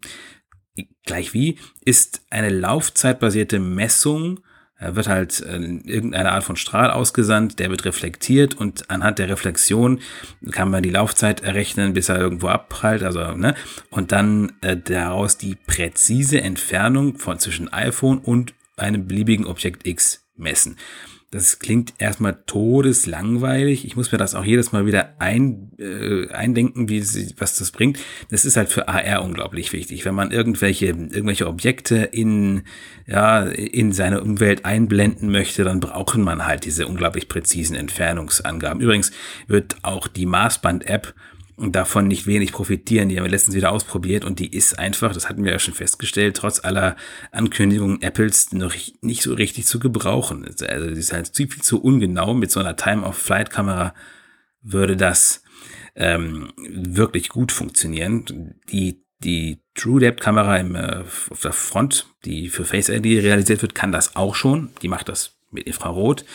Gleich wie ist eine laufzeitbasierte Messung, äh, wird halt äh, irgendeine Art von Strahl ausgesandt, der wird reflektiert und anhand der Reflexion kann man die Laufzeit errechnen, bis er irgendwo abprallt, also ne, und dann äh, daraus die präzise Entfernung von zwischen iPhone und einem beliebigen Objekt X messen. Das klingt erstmal todeslangweilig. Ich muss mir das auch jedes Mal wieder ein, äh, eindenken, wie sie, was das bringt. Das ist halt für AR unglaublich wichtig. Wenn man irgendwelche, irgendwelche Objekte in, ja, in seine Umwelt einblenden möchte, dann braucht man halt diese unglaublich präzisen Entfernungsangaben. Übrigens wird auch die Maßband-App davon nicht wenig profitieren. Die haben wir letztens wieder ausprobiert und die ist einfach, das hatten wir ja schon festgestellt, trotz aller Ankündigungen Apples noch nicht so richtig zu gebrauchen. Also die ist halt viel, zu ungenau. Mit so einer Time-of-Flight-Kamera würde das ähm, wirklich gut funktionieren. Die, die True Depth Kamera äh, auf der Front, die für Face ID realisiert wird, kann das auch schon. Die macht das mit Infrarot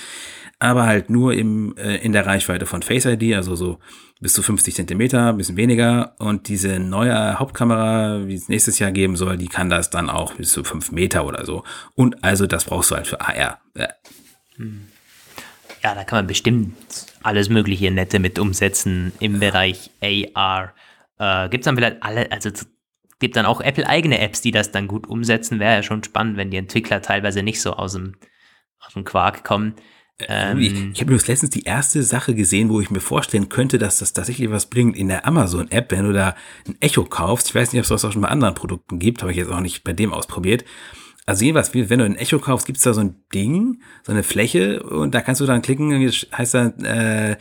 aber halt nur im, äh, in der Reichweite von Face ID, also so bis zu 50 Zentimeter, ein bisschen weniger. Und diese neue Hauptkamera, wie es nächstes Jahr geben soll, die kann das dann auch bis zu 5 Meter oder so. Und also das brauchst du halt für AR. Äh,
Ja, da kann man bestimmt alles mögliche Nette mit umsetzen im Bereich AR. Äh, gibt es dann vielleicht alle, also gibt dann auch Apple eigene Apps, die das dann gut umsetzen. Wäre ja schon spannend, wenn die Entwickler teilweise nicht so aus dem, aus dem Quark kommen. Ähm,
ich habe übrigens letztens die erste Sache gesehen, wo ich mir vorstellen könnte, dass das tatsächlich was bringt in der Amazon-App, wenn du da ein Echo kaufst. Ich weiß nicht, ob es das auch schon bei anderen Produkten gibt, habe ich jetzt auch nicht bei dem ausprobiert. Also jedenfalls, wenn du ein Echo kaufst, gibt es da so ein Ding, so eine Fläche und da kannst du dann klicken, heißt dann, äh,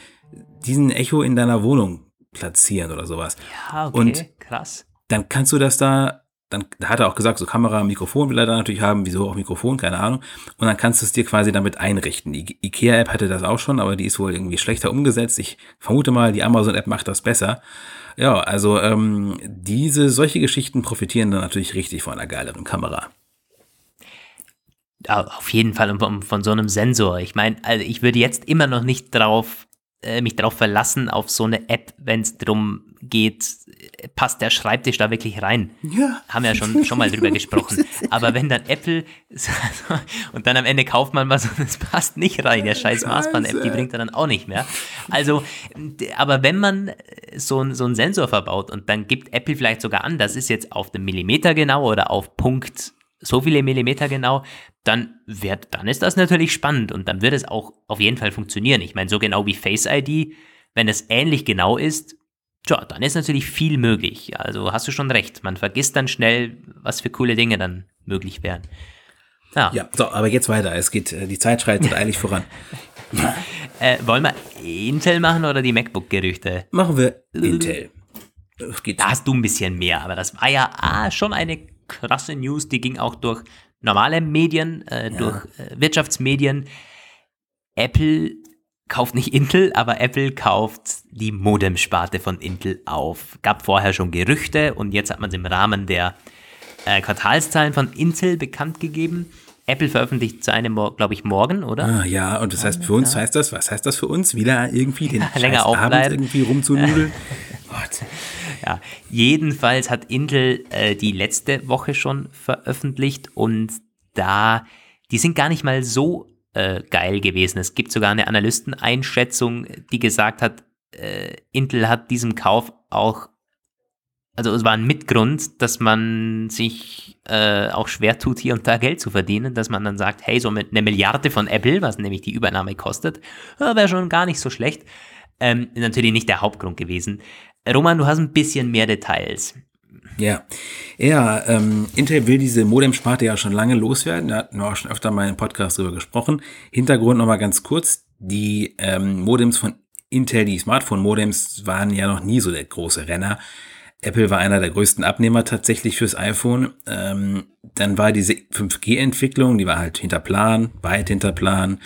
diesen Echo in deiner Wohnung platzieren oder sowas.
ja, okay,
und-
krass.
Dann kannst du das da, dann da hat er auch gesagt, so Kamera, Mikrofon will er da natürlich haben, wieso auch Mikrofon, keine Ahnung. Und dann kannst du es dir quasi damit einrichten. Die IKEA-App hatte das auch schon, aber die ist wohl irgendwie schlechter umgesetzt. Ich vermute mal, die Amazon-App macht das besser. Ja, also ähm, diese, solche Geschichten profitieren dann natürlich richtig von einer geileren Kamera.
Auf jeden Fall von, von so einem Sensor. Ich meine, also ich würde jetzt immer noch nicht drauf, äh, mich darauf verlassen, auf so eine App, wenn es darum geht, passt der Schreibtisch da wirklich rein?
Ja.
Haben wir ja schon, schon mal drüber gesprochen. Aber wenn dann Apple und dann am Ende kauft man was und es passt nicht rein, der scheiß Maßband-App, die bringt er dann auch nicht mehr. Also, aber wenn man so, ein- so einen Sensor verbaut und dann gibt Apple vielleicht sogar an, das ist jetzt auf den Millimeter genau oder auf Punkt so viele Millimeter genau, dann wird, dann ist das natürlich spannend und dann wird es auch auf jeden Fall funktionieren. Ich meine, so genau wie Face ID, wenn es ähnlich genau ist, tja, dann ist natürlich viel möglich. Also hast du schon recht. Man vergisst dann schnell, was für coole Dinge dann möglich wären. Ja.
Ja, so, aber jetzt weiter. Es geht, äh, die Zeit schreitet eilig voran.
Äh, wollen wir Intel machen oder die MacBook-Gerüchte?
Machen wir Intel. Geht
Da hast du ein bisschen mehr, aber das war ja ah, schon eine krasse News, die ging auch durch normale Medien, äh, durch äh, Wirtschaftsmedien. Apple kauft nicht Intel, aber Apple kauft die Modem-Sparte von Intel auf. Gab vorher schon Gerüchte und jetzt hat man es im Rahmen der äh, Quartalszahlen von Intel bekannt gegeben. Apple veröffentlicht seine, glaube ich, morgen, oder?
Ah, ja, und das heißt für uns heißt das, was heißt das für uns? Wieder irgendwie den
Länger
scheiß Abend irgendwie rumzunudeln?
Ja, jedenfalls hat Intel äh, die letzte Woche schon veröffentlicht und da, die sind gar nicht mal so äh, geil gewesen. Es gibt sogar eine Analysteneinschätzung, die gesagt hat, äh, Intel hat diesem Kauf auch, also es war ein Mitgrund, dass man sich äh, auch schwer tut, hier und da Geld zu verdienen, dass man dann sagt, hey, so mit einer Milliarde von Apple, was nämlich die Übernahme kostet, wäre schon gar nicht so schlecht. Ähm, natürlich nicht der Hauptgrund gewesen. Roman, du hast ein bisschen mehr Details.
Ja, ja ähm, Intel will diese Modem-Sparte ja schon lange loswerden. Da hatten wir auch schon öfter mal im Podcast drüber gesprochen. Hintergrund nochmal ganz kurz. Die ähm, Modems von Intel, die Smartphone-Modems waren ja noch nie so der große Renner. Apple war einer der größten Abnehmer tatsächlich fürs iPhone. Ähm, dann war diese 5G-Entwicklung, die war halt hinter Plan, weit hinter Plan.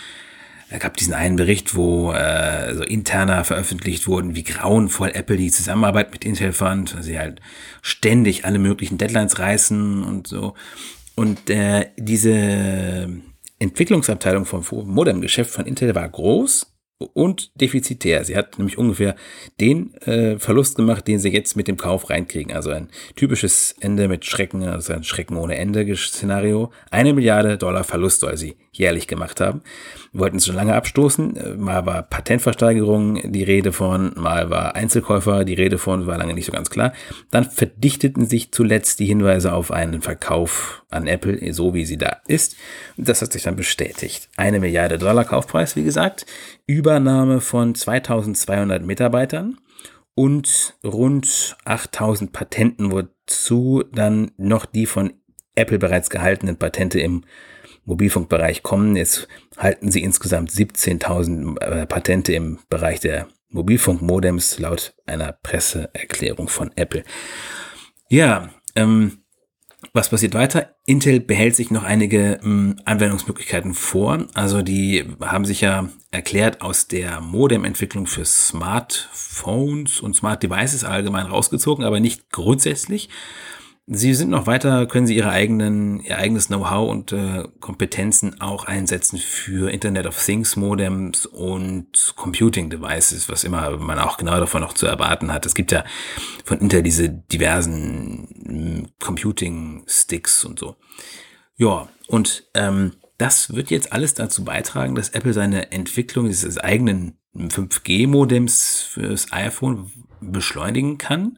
Es gab diesen einen Bericht, wo äh, so interner veröffentlicht wurden, wie grauenvoll Apple die Zusammenarbeit mit Intel fand. Also sie halt ständig alle möglichen Deadlines reißen und so. Und äh, diese Entwicklungsabteilung vom Modem-Geschäft von Intel war groß, und defizitär. Sie hat nämlich ungefähr den äh, Verlust gemacht, den sie jetzt mit dem Kauf reinkriegen. Also ein typisches Ende mit Schrecken, also ein Schrecken ohne Ende Szenario. Eine Milliarde Dollar Verlust soll sie jährlich gemacht haben. Wollten es schon lange abstoßen. Äh, mal war Patentversteigerung die Rede von, mal war Einzelkäufer die Rede von, war lange nicht so ganz klar. Dann verdichteten sich zuletzt die Hinweise auf einen Verkauf an Apple, so wie sie da ist. Das hat sich dann bestätigt. Eine Milliarde Dollar Kaufpreis, wie gesagt. Übernahme von 2200 Mitarbeitern und rund 8000 Patenten, wozu dann noch die von Apple bereits gehaltenen Patente im Mobilfunkbereich kommen. Jetzt halten sie insgesamt 17.000 äh, Patente im Bereich der Mobilfunkmodems laut einer Presseerklärung von Apple. Ja, ähm, was passiert weiter? Intel behält sich noch einige ähm, Anwendungsmöglichkeiten vor. Also die haben sich ja erklärt aus der Modem-Entwicklung für Smartphones und Smart Devices allgemein rausgezogen, aber nicht grundsätzlich, Sie sind noch weiter, können Sie Ihre eigenen, Ihr eigenes Know-how und äh, Kompetenzen auch einsetzen für Internet of Things Modems und Computing Devices, was immer man auch genau davon noch zu erwarten hat. Es gibt ja von Intel diese diversen hm, Computing Sticks und so. Ja, und ähm, das wird jetzt alles dazu beitragen, dass Apple seine Entwicklung dieses eigenen 5G-Modems fürs iPhone beschleunigen kann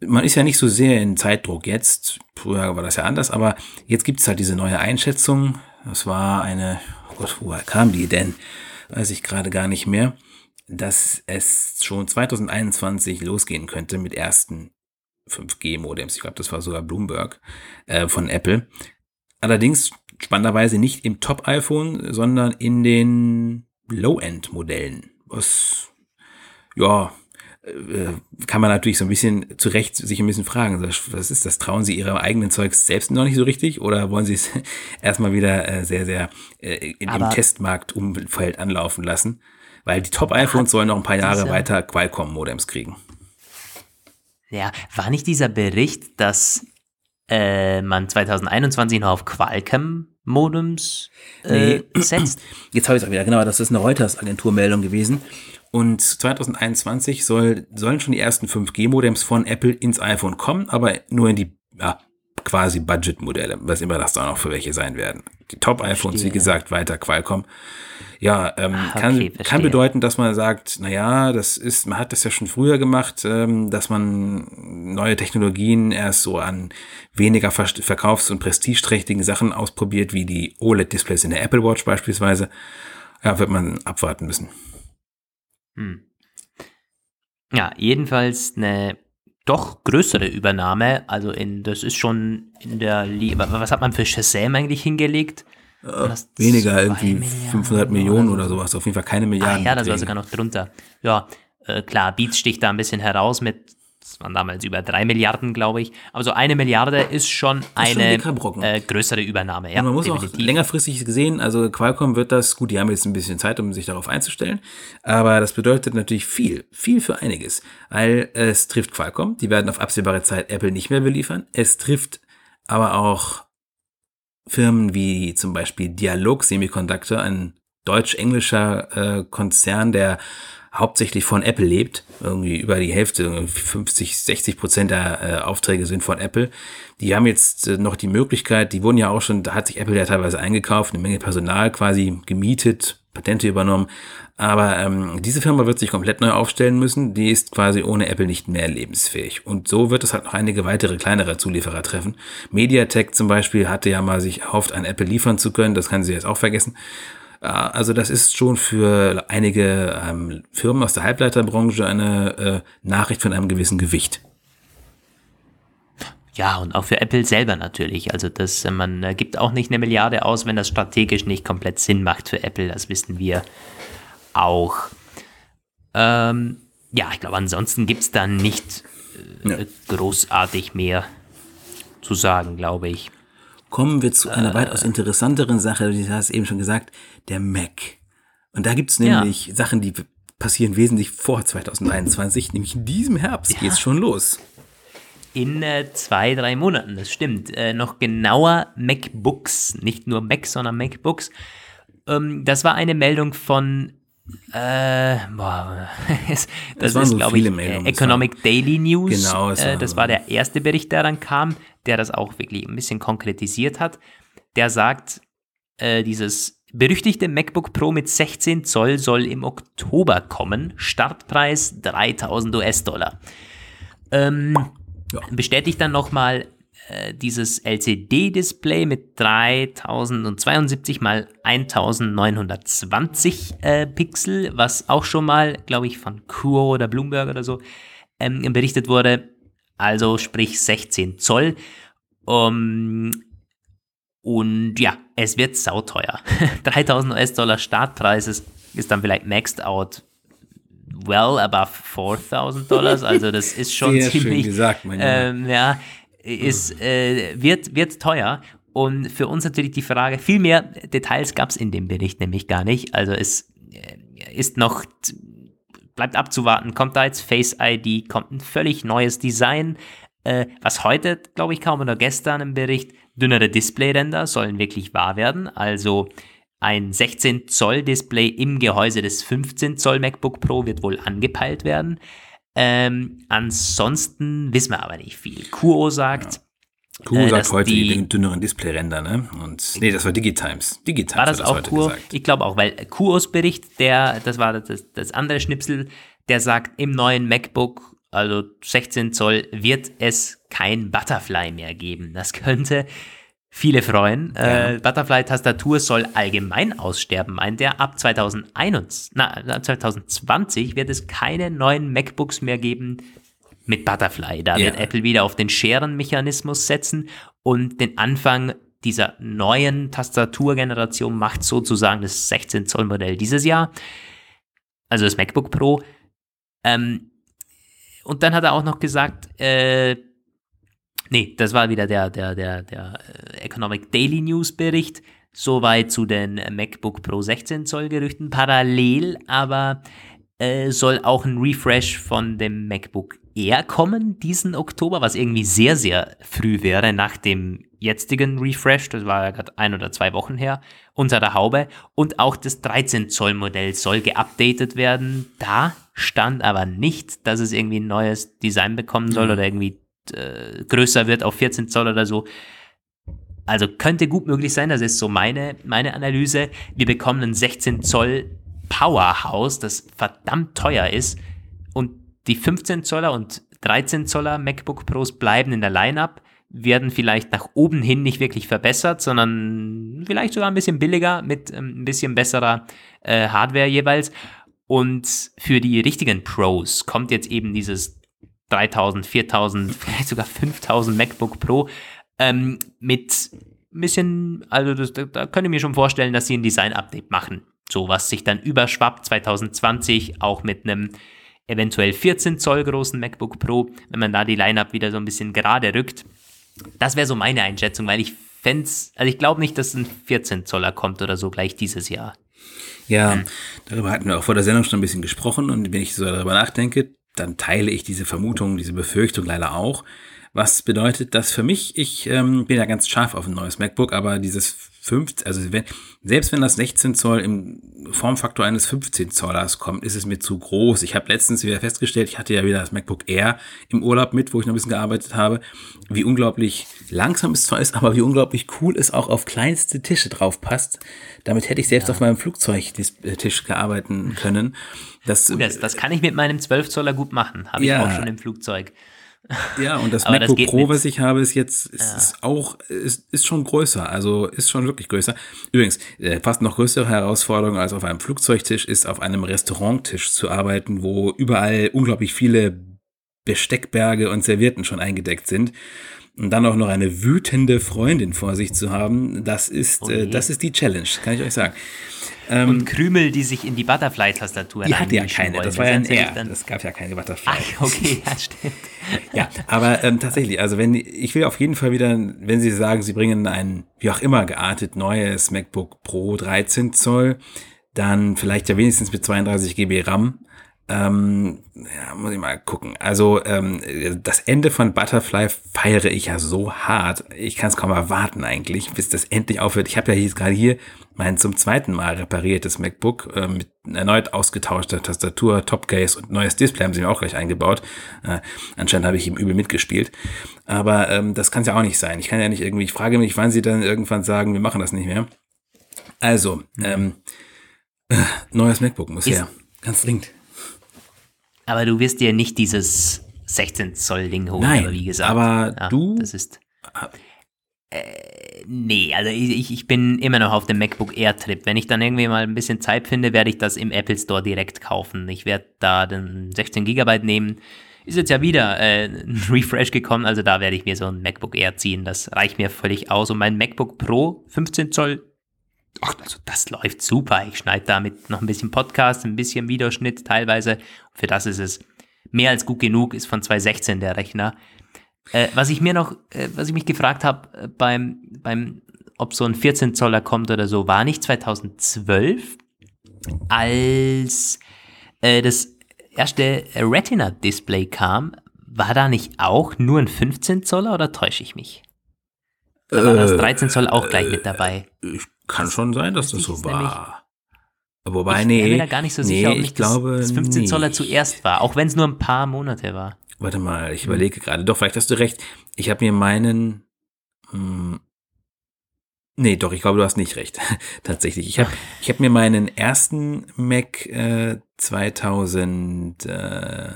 man ist ja nicht so sehr in Zeitdruck jetzt. Früher war das ja anders, aber jetzt gibt es halt diese neue Einschätzung. Das war eine, oh Gott, woher kam die denn? Weiß ich gerade gar nicht mehr. Dass es schon 2021 losgehen könnte mit ersten 5G-Modems. Ich glaube, das war sogar Bloomberg äh, von Apple. Allerdings spannenderweise nicht im Top-iPhone, sondern in den Low-End-Modellen. Was, ja, kann man natürlich so ein bisschen zu Recht sich ein bisschen fragen, was ist das? Trauen Sie Ihrem eigenen Zeugs selbst noch nicht so richtig oder wollen Sie es erstmal wieder äh, sehr, sehr äh, in dem Testmarktumfeld anlaufen lassen? Weil die Top-iPhones sollen noch ein paar Jahre weiter Qualcomm-Modems kriegen.
Ja, war nicht dieser Bericht, dass äh, man 2021 noch auf Qualcomm-Modems äh, nee. setzt?
Jetzt habe ich es auch wieder, genau, das ist eine Reuters-Agenturmeldung gewesen. Und 2021 soll, sollen schon die ersten 5G-Modems von Apple ins iPhone kommen, aber nur in die ja, quasi Budget-Modelle, was immer das da noch für welche sein werden. Die Top-iPhones, wie gesagt, weiter Qualcomm. Ja, ähm, ah, kann, okay, kann bedeuten, dass man sagt, na ja, das ist, man hat das ja schon früher gemacht, ähm, dass man neue Technologien erst so an weniger verkaufs- und prestigeträchtigen Sachen ausprobiert, wie die OLED-Displays in der Apple Watch beispielsweise. Ja, wird man abwarten müssen. Hm.
Ja, jedenfalls eine doch größere Übernahme. Also in, das ist schon in der Liga. Was hat man für Shazam eigentlich hingelegt?
Äh, weniger, irgendwie Milliarden 500 Millionen oder, sowas. Auf jeden Fall keine Milliarden.
Ah, ja, das war sogar noch drunter. Ja, äh, klar, Beats sticht da ein bisschen heraus mit das waren damals über drei Milliarden, glaube ich. Aber so eine Milliarde ist schon eine ist schon äh, größere Übernahme.
Ja, und man muss definitiv. auch längerfristig gesehen, also Qualcomm wird das, gut, die haben jetzt ein bisschen Zeit, um sich darauf einzustellen, aber das bedeutet natürlich viel, viel für einiges, weil es trifft Qualcomm, die werden auf absehbare Zeit Apple nicht mehr beliefern. Es trifft aber auch Firmen wie zum Beispiel Dialog Semiconductor, ein deutsch-englischer äh, Konzern, der hauptsächlich von Apple lebt. Irgendwie über die Hälfte, 50, 60 Prozent der äh, Aufträge sind von Apple. Die haben jetzt äh, noch die Möglichkeit, die wurden ja auch schon, da hat sich Apple ja teilweise eingekauft, eine Menge Personal quasi gemietet, Patente übernommen. Aber ähm, diese Firma wird sich komplett neu aufstellen müssen. Die ist quasi ohne Apple nicht mehr lebensfähig. Und so wird es halt noch einige weitere kleinere Zulieferer treffen. MediaTek zum Beispiel hatte ja mal sich erhofft, an Apple liefern zu können. Das kann sie jetzt auch vergessen. Also das ist schon für einige ähm, Firmen aus der Halbleiterbranche eine äh, Nachricht von einem gewissen Gewicht.
Ja, und auch für Apple selber natürlich. Also das, äh, man äh, gibt auch nicht eine Milliarde aus, wenn das strategisch nicht komplett Sinn macht für Apple. Das wissen wir auch. Ähm, ja, ich glaube, ansonsten gibt es da nicht äh,
Ja.
großartig mehr zu sagen, glaube ich.
Kommen wir zu
Äh.
einer weitaus interessanteren Sache, du hast eben schon gesagt, der Mac. Und da gibt es
Ja.
nämlich Sachen, die passieren wesentlich vor 2021, nämlich in diesem Herbst geht's schon los.
In äh, zwei, drei Monaten, das stimmt. Äh, noch genauer MacBooks, nicht nur Mac, sondern MacBooks. Ähm, das war eine Meldung von, äh, boah, das, das ist,
so
glaube ich,
viele
äh,
Meldungen,
Economic Daily News.
Genau, es
äh, das war der erste Bericht, der dann kam, der das auch wirklich ein bisschen konkretisiert hat. Der sagt, äh, dieses berüchtigte MacBook Pro mit 16 Zoll soll im Oktober kommen. Startpreis 3000 US-Dollar. Ähm,
Ja.
bestätigt dann nochmal dieses LCD-Display mit 3072 mal 1920 äh, Pixel, was auch schon mal, glaube ich, von Kuo oder Bloomberg oder so ähm, berichtet wurde. Also sprich 16 Zoll. Um, und ja, es wird sauteuer. 3000 US-Dollar Startpreis ist, ist dann vielleicht maxed out well above 4000 Dollars. Also das ist schon
Sehr schön
ziemlich,
gesagt, mein
ähm, ja, ist, äh, wird, wird teuer. Und für uns natürlich die Frage, viel mehr Details gab es in dem Bericht nämlich gar nicht. Also es äh, ist noch, bleibt abzuwarten, kommt da jetzt Face ID, kommt ein völlig neues Design. Äh, was heute, glaube ich, kaum oder gestern im Bericht, dünnere Displayränder sollen wirklich wahr werden. Also ein 16 Zoll Display im Gehäuse des 15 Zoll MacBook Pro wird wohl angepeilt werden. Ähm, ansonsten wissen wir aber nicht viel. Kuo sagt,
Kuh
Äh,
sagt heute
die-
die dünneren Displayränder, ne? Und nee, das war Digitimes. Digitimes
war das
hat
auch
heute
Kuo?
gesagt.
Ich glaube auch, weil Kuos Bericht, der, das war das, das andere Schnipsel, der sagt, im neuen MacBook, also 16 Zoll, wird es kein Butterfly mehr geben. Das könnte viele freuen. Äh, Butterfly-Tastatur soll allgemein aussterben, meint er. Ab 2021, na, ab 2020 wird es keine neuen MacBooks mehr geben mit Butterfly. Da
Ja.
wird Apple wieder auf den Scherenmechanismus setzen und den Anfang dieser neuen Tastaturgeneration macht sozusagen das 16 Zoll Modell dieses Jahr. Also das MacBook Pro. Ähm, und dann hat er auch noch gesagt, äh, nee, das war wieder der, der, der, der äh, Economic Daily News Bericht. Soweit zu den MacBook Pro 16 Zoll Gerüchten. Parallel aber äh, soll auch ein Refresh von dem MacBook Air kommen diesen Oktober, was irgendwie sehr, sehr früh wäre nach dem jetzigen Refresh. Das war ja gerade ein oder zwei Wochen her unter der Haube. Und auch das 13 Zoll Modell soll geupdatet werden. Da stand aber nicht, dass es irgendwie ein neues Design bekommen soll oder irgendwie äh, größer wird auf 14 Zoll oder so. Also könnte gut möglich sein, das ist so meine, meine Analyse. Wir bekommen ein 16 Zoll Powerhouse, das verdammt teuer ist. Und die 15 Zoller und 13 Zoller MacBook Pros bleiben in der Lineup, werden vielleicht nach oben hin nicht wirklich verbessert, sondern vielleicht sogar ein bisschen billiger mit ähm, ein bisschen besserer äh, Hardware jeweils. Und für die richtigen Pros kommt jetzt eben dieses 3000, 4000, vielleicht sogar 5000 MacBook Pro ähm, mit ein bisschen, also das, da, da könnte ich mir schon vorstellen, dass sie ein Design-Update machen. So was sich dann überschwappt 2020 auch mit einem eventuell 14 Zoll großen MacBook Pro, wenn man da die Lineup wieder so ein bisschen gerade rückt. Das wäre so meine Einschätzung, weil ich fände also ich glaube nicht, dass ein 14 Zoller kommt oder so gleich dieses Jahr.
Ja, darüber hatten wir auch vor der Sendung schon ein bisschen gesprochen und wenn ich so darüber nachdenke, dann teile ich diese Vermutung, diese Befürchtung leider auch. Was bedeutet das für mich? Ich ähm, bin ja ganz scharf auf ein neues MacBook, aber dieses 5, also wenn, selbst wenn das 16 Zoll im Formfaktor eines 15 Zollers kommt, ist es mir zu groß. Ich habe letztens wieder festgestellt, ich hatte ja wieder das MacBook Air im Urlaub mit, wo ich noch ein bisschen gearbeitet habe, wie unglaublich langsam es zwar ist, aber wie unglaublich cool es auch auf kleinste Tische drauf passt. Damit hätte ich selbst auf meinem Flugzeugtisch gearbeiten können. Das,
Das, das kann ich mit meinem 12 Zoller gut machen, habe ich
Ja.
auch schon im Flugzeug.
Ja, und das
das
MacBook
geht
Pro,
mit-
was ich habe, ist jetzt ist, ist auch ist, ist schon größer, also ist schon wirklich größer. Übrigens, äh, fast noch größere Herausforderung als auf einem Flugzeugtisch ist auf einem Restauranttisch zu arbeiten, wo überall unglaublich viele Besteckberge und Servierten schon eingedeckt sind. Und dann auch noch eine wütende Freundin vor sich zu haben, das ist,
Oh
äh, das ist die Challenge, kann ich euch sagen.
Und Krümel, die sich in die Butterfly-Tastatur
Die hatte ja keine,
wollen.
das war ja ein R, das gab ja keine Butterfly.
Ach, okay, ja, stimmt.
Ja, aber ähm, tatsächlich, also wenn ich will auf jeden Fall wieder, wenn Sie sagen, Sie bringen ein wie auch immer geartet neues MacBook Pro 13 Zoll, dann vielleicht ja wenigstens mit 32 GB RAM. Ähm, ja, muss ich mal gucken. Also ähm, das Ende von Butterfly feiere ich ja so hart. Ich kann es kaum erwarten eigentlich, bis das endlich aufhört. Ich habe ja jetzt gerade hier mein zum zweiten Mal repariertes MacBook äh, mit erneut ausgetauschter Tastatur, Topcase und neues Display haben sie mir auch gleich eingebaut. Äh, anscheinend habe ich ihm übel mitgespielt. Aber ähm, das kann es ja auch nicht sein. Ich kann ja nicht irgendwie, ich frage mich, wann sie dann irgendwann sagen, wir machen das nicht mehr. Also, ähm, äh, neues MacBook muss
Ist-
her. Ganz dringend.
Aber du wirst dir nicht dieses 16 Zoll Ding holen,
Nein,
aber wie gesagt.
aber du-
Das ist. Äh, nee, also ich, ich bin immer noch auf dem MacBook Air Trip. Wenn ich dann irgendwie mal ein bisschen Zeit finde, werde ich das im Apple Store direkt kaufen. Ich werde da den 16 Gigabyte nehmen. Ist jetzt ja wieder äh, ein Refresh gekommen, also da werde ich mir so ein MacBook Air ziehen. Das reicht mir völlig aus. Und mein MacBook Pro 15 Zoll Ach, also das läuft super. Ich schneide damit noch ein bisschen Podcast, ein bisschen Videoschnitt teilweise. Für das ist es mehr als gut genug, ist von 2016 der Rechner. Äh, was ich mir noch, äh, was ich mich gefragt habe äh, beim, beim, ob so ein 14 Zoller kommt oder so, war nicht 2012, als äh, das erste Retina-Display kam, war da nicht auch nur ein 15 Zoller oder täusche ich mich? Da war das
Äh,
13 Zoll auch gleich mit dabei.
Ich, kann schon sein, dass das
ich
so war. Wobei,
ich
nee.
bin mir da gar nicht so sicher,
nee,
ob
ich glaube
das, das 15 Zoller
nicht.
zuerst war, auch wenn es nur ein paar Monate war.
Warte mal, ich überlege gerade. Doch, vielleicht hast du recht. Ich habe mir meinen. Hm, nee, doch, ich glaube, du hast nicht recht. Tatsächlich. Ich habe ich hab mir meinen ersten Mac äh, 2000. Äh,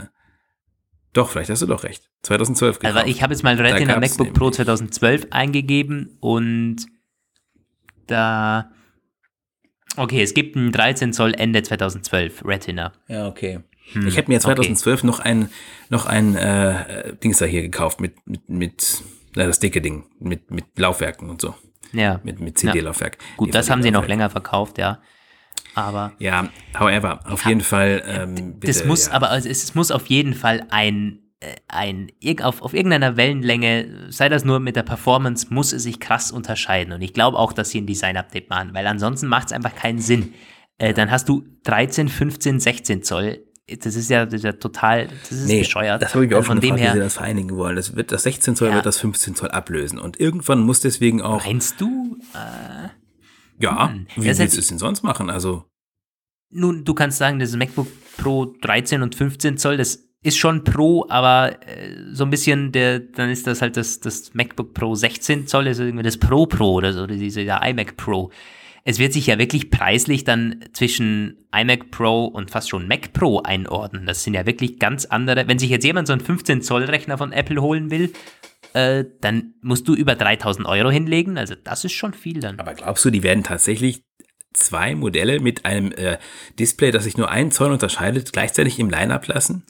doch, vielleicht hast du doch recht. 2012 gekauft.
Also ich habe jetzt mal Retina MacBook Pro
nämlich.
2012 eingegeben und da okay, es gibt ein 13 Zoll Ende 2012 Retina.
Ja, okay.
Hm,
Ich habe mir
okay.
2012 noch ein, noch ein äh, Dings da hier gekauft mit, mit, mit äh, das dicke Ding, mit, mit Laufwerken und so.
Ja.
Mit, mit CD-Laufwerk.
Gut, das haben sie noch länger verkauft, ja. Aber
Ja, however, auf jeden Fall. Ähm,
das
bitte,
muss,
ja.
aber also es, es muss auf jeden Fall ein, ein irg- auf, auf irgendeiner Wellenlänge, sei das nur mit der Performance, muss es sich krass unterscheiden. Und ich glaube auch, dass sie ein Design-Update machen, weil ansonsten macht es einfach keinen Sinn. Äh, dann hast du 13, 15, 16 Zoll. Das ist ja, das ist ja total, das ist
Nee,
bescheuert.
das habe ich mir auch
Also
schon
von dem
gefragt, wie sie
her,
das vereinigen wollen. Das, wird, das 16 Zoll
Ja.
wird das 15 Zoll ablösen. Und irgendwann muss deswegen auch,
meinst du?
ja,
hm,
wie willst du es denn sonst machen? Also,
Nun, du kannst sagen, das MacBook Pro 13 und 15 Zoll, das ist schon Pro, aber äh, so ein bisschen der, dann ist das halt das, das MacBook Pro 16 Zoll, ist irgendwie das Pro Pro oder so, diese der iMac Pro. Es wird sich ja wirklich preislich dann zwischen iMac Pro und fast schon Mac Pro einordnen. Das sind ja wirklich ganz andere. Wenn sich jetzt jemand so einen 15 Zoll Rechner von Apple holen will, äh, dann musst du über 3000 Euro hinlegen. Also das ist schon viel dann.
aber glaubst du, die werden tatsächlich zwei Modelle mit einem äh, Display, das sich nur einen Zoll unterscheidet, gleichzeitig im Line-Up lassen?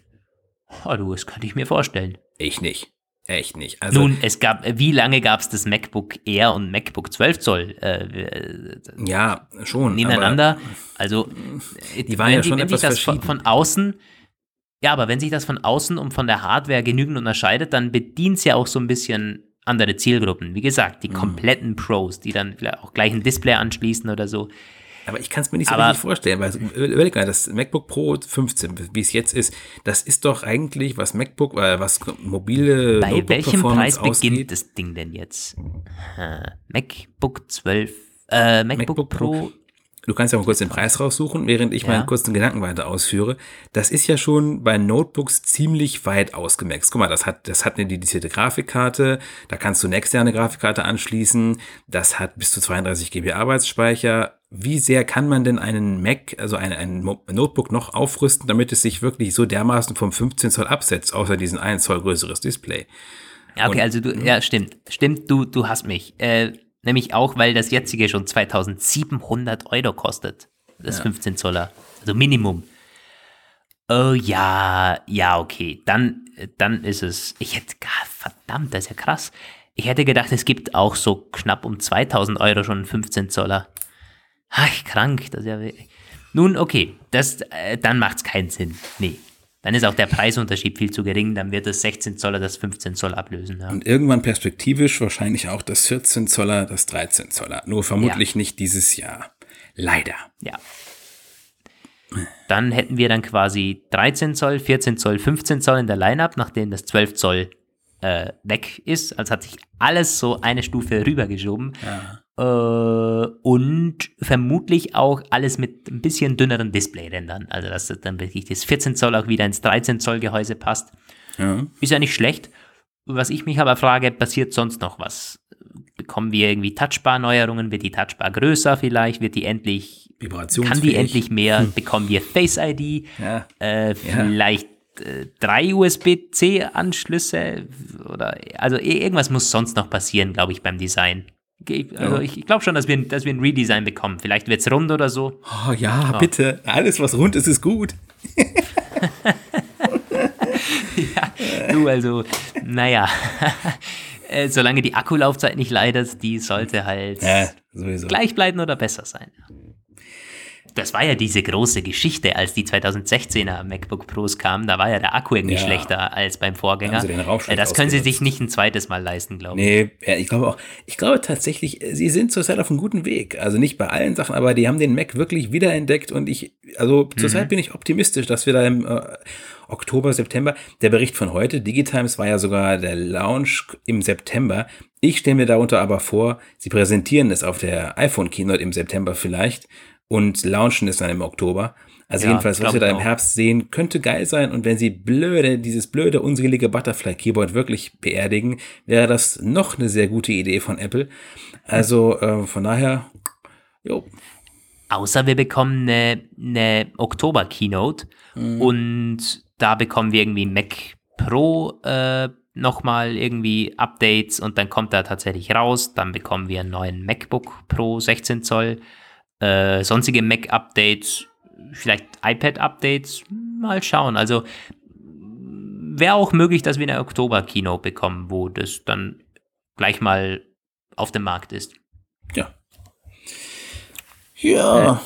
Oh, du, das könnte ich mir vorstellen.
Ich nicht. Echt nicht. Also,
Nun, es gab, wie lange gab es das MacBook Air und MacBook 12 Zoll äh, äh,
ja, schon.
nebeneinander? Also, äh,
die waren ja schon
wenn sich
etwas
das von,
verschieden.
von außen, ja, aber wenn sich das von außen und von der Hardware genügend unterscheidet, dann bedient es ja auch so ein bisschen andere Zielgruppen. Wie gesagt,
Mhm.
die kompletten Pros, die dann vielleicht auch gleich ein Display anschließen oder so.
Aber ich kann es mir nicht so richtig vorstellen, weil überleg mal, das MacBook Pro 15, wie es jetzt ist, das ist doch eigentlich, was MacBook, äh, was mobile
Bei welchem Preis
Notebook-Performance
beginnt
ausgeht.
das Ding denn jetzt? Äh, MacBook 12, äh, MacBook,
MacBook Pro.
Pro
Du kannst ja mal kurz den Preis raussuchen, während ich
Ja.
meinen kurzen Gedanken weiter ausführe. Das ist ja schon bei Notebooks ziemlich weit ausgemaxt. Guck mal, das hat, das hat eine dedizierte Grafikkarte, da kannst du eine externe Grafikkarte anschließen, das hat bis zu 32 GB Arbeitsspeicher. Wie sehr kann man denn einen Mac, also ein, ein Notebook noch aufrüsten, damit es sich wirklich so dermaßen vom 15 Zoll absetzt, außer diesen 1 Zoll größeres Display?
Ja, okay,
Und-
also du, ja, stimmt. Stimmt, du, du hast mich. Äh, nämlich auch, weil das jetzige schon 2700 Euro kostet. Das 15 Zoller. Also Minimum. Oh ja, ja, okay. Dann dann ist es, ich hätte, verdammt, das ist ja krass. Ich hätte gedacht, es gibt auch so knapp um 2000 Euro schon 15 Zoller. Ach, krank, das ist ja. Nun, okay, das, äh, dann macht es keinen Sinn. Nee. Dann ist auch der Preisunterschied viel zu gering, dann wird das 16 Zoller das 15 Zoll ablösen. Ja.
Und irgendwann perspektivisch wahrscheinlich auch das 14 Zoller, das 13 Zoller. Nur vermutlich ja. nicht dieses Jahr. Leider.
Ja. Dann hätten wir dann quasi 13 Zoll, 14 Zoll, 15 Zoll in der Line-Up, nachdem das 12 Zoll äh, weg ist. Also hat sich alles so eine Stufe rübergeschoben. Ja. Äh, und vermutlich auch alles mit ein bisschen dünneren Displayrändern. Also dass dann wirklich das 14 Zoll auch wieder ins 13 Zoll Gehäuse passt. Ja. Ist ja nicht schlecht. Was ich mich aber frage, passiert sonst noch was? Bekommen wir irgendwie Touchbar-Neuerungen? Wird die Touchbar größer vielleicht? Wird die endlich, kann die endlich mehr? Hm. Bekommen wir Face ID? Ja. Äh, vielleicht äh, drei USB-C-Anschlüsse? Oder, also irgendwas muss sonst noch passieren, glaube ich, beim Design. Also ja. ich, ich glaube schon, dass wir, dass wir ein Redesign bekommen. Vielleicht wird es rund oder so.
Oh ja, oh. bitte. Alles, was rund ist, ist gut.
ja, du, also, naja. Äh, solange die Akkulaufzeit nicht leidet, die sollte halt ja, gleich bleiben oder besser sein das war ja diese große Geschichte, als die 2016er MacBook Pros kamen. Da war ja der Akku irgendwie ja. schlechter als beim Vorgänger. Äh, das können sie sich nicht ein zweites Mal leisten, glaube
ich. Nee, ja, ich glaube auch. Ich glaube tatsächlich, sie sind zurzeit auf einem guten Weg. Also nicht bei allen Sachen, aber die haben den Mac wirklich wiederentdeckt und ich, also zurzeit mhm. bin ich optimistisch, dass wir da im äh, Oktober, September, der Bericht von heute, Digitimes war ja sogar der Launch im September. Ich stelle mir darunter aber vor, sie präsentieren es auf der iPhone Keynote im September vielleicht und launchen es dann im Oktober. Also ja, jedenfalls, was wir da im Herbst sehen, könnte geil sein. Und wenn sie blöde, dieses blöde, unselige Butterfly Keyboard wirklich beerdigen, wäre das noch eine sehr gute Idee von Apple. Also äh, von daher, jo.
Außer wir bekommen eine, eine Oktober-Keynote mhm. und da bekommen wir irgendwie Mac Pro äh, nochmal irgendwie Updates und dann kommt er tatsächlich raus. Dann bekommen wir einen neuen MacBook Pro 16 Zoll äh, sonstige Mac-Updates, vielleicht iPad-Updates, mal schauen. Also wäre auch möglich, dass wir eine Oktober-Keynote bekommen, wo das dann gleich mal auf dem Markt ist.
Ja. Ja. Äh,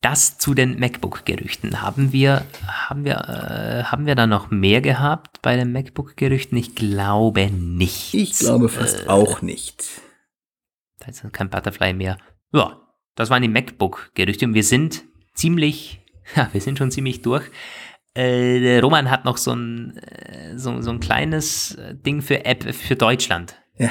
das zu den MacBook-Gerüchten. Haben wir, haben wir, äh, haben wir da noch mehr gehabt bei den MacBook-Gerüchten? Ich glaube nicht.
Ich glaube fast äh, auch nicht.
Da ist kein Butterfly mehr. Ja, das waren die MacBook-Gerüchte und wir sind ziemlich, ja, wir sind schon ziemlich durch. Äh, Roman hat noch so ein, äh, so, so ein kleines äh, Ding für App für Deutschland.
Ja.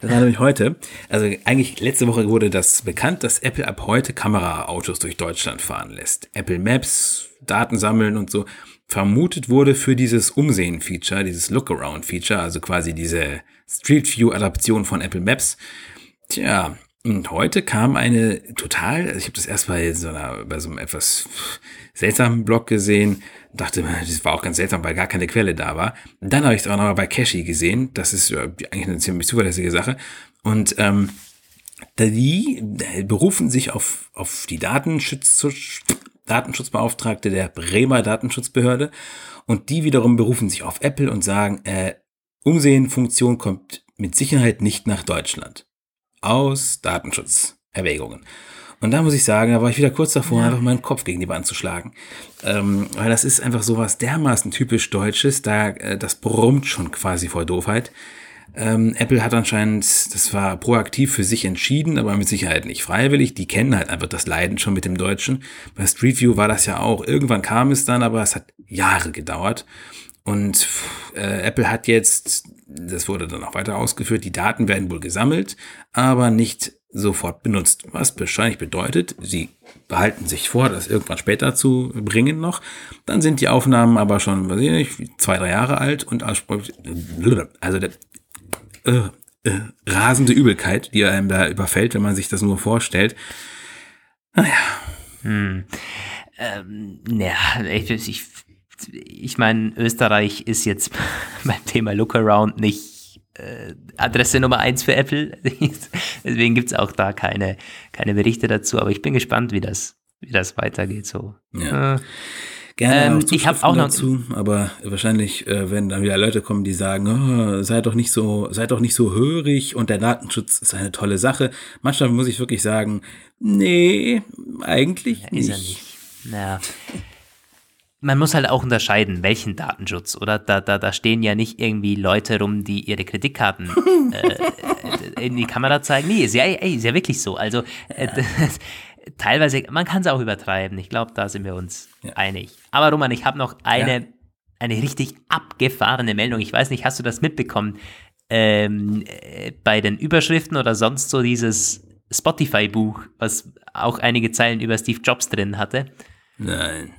Das war nämlich heute. Also eigentlich letzte Woche wurde das bekannt, dass Apple ab heute Kameraautos durch Deutschland fahren lässt. Apple Maps, Daten sammeln und so. Vermutet wurde für dieses Umsehen-Feature, dieses Look-Around-Feature, also quasi diese Street View-Adaption von Apple Maps. Tja, und heute kam eine total, also ich habe das erst bei so, einer, bei so einem etwas seltsamen Blog gesehen, dachte, das war auch ganz seltsam, weil gar keine Quelle da war. Dann habe ich es auch noch bei Cashy gesehen, das ist eigentlich eine ziemlich zuverlässige Sache. Und ähm, die berufen sich auf, auf die Datenschutz, Datenschutzbeauftragte der Bremer Datenschutzbehörde und die wiederum berufen sich auf Apple und sagen, äh, Umsehen-Funktion kommt mit Sicherheit nicht nach Deutschland aus Datenschutzerwägungen. Und da muss ich sagen, da war ich wieder kurz davor, ja. einfach meinen Kopf gegen die Wand zu schlagen. Ähm, weil das ist einfach sowas dermaßen typisch Deutsches, da äh, das brummt schon quasi vor Doofheit. Ähm, Apple hat anscheinend, das war proaktiv für sich entschieden, aber mit Sicherheit nicht freiwillig. Die kennen halt einfach das Leiden schon mit dem Deutschen. Bei Street View war das ja auch. Irgendwann kam es dann, aber es hat Jahre gedauert. Und äh, Apple hat jetzt, das wurde dann auch weiter ausgeführt, die Daten werden wohl gesammelt, aber nicht sofort benutzt. Was wahrscheinlich bedeutet, sie behalten sich vor, das irgendwann später zu bringen noch. Dann sind die Aufnahmen aber schon, weiß ich nicht, zwei, drei Jahre alt und also der, äh, äh, rasende Übelkeit, die einem da überfällt, wenn man sich das nur vorstellt. Naja.
Hm. Ähm, ja, ich, ich ich meine, Österreich ist jetzt beim Thema Lookaround nicht äh, Adresse Nummer eins für Apple. Deswegen gibt es auch da keine, keine Berichte dazu. Aber ich bin gespannt, wie das, wie das weitergeht. So.
Ja. Äh. Gerne
Ähm, ich hab
Zuschriften
auch noch-
dazu, aber wahrscheinlich, äh, wenn dann wieder Leute kommen, die sagen, oh, seid doch nicht so, seid doch nicht so hörig und der Datenschutz ist eine tolle Sache. Manchmal muss ich wirklich sagen, nee, eigentlich
Ist
nicht.
er nicht. Naja. Man muss halt auch unterscheiden, welchen Datenschutz, oder? Da, da, da stehen ja nicht irgendwie Leute rum, die ihre Kreditkarten äh, in die Kamera zeigen. Nee, ist ja, ey, ist ja wirklich so. Also äh, das, teilweise, man kann es auch übertreiben. Ich glaube, da sind wir uns
Ja.
einig. Aber Roman, ich habe noch eine,
Ja.
eine richtig abgefahrene Meldung. Ich weiß nicht, hast du das mitbekommen? Ähm, äh, bei den Überschriften oder sonst so dieses Spotify-Buch, was auch einige Zeilen über Steve Jobs drin hatte.
Nein.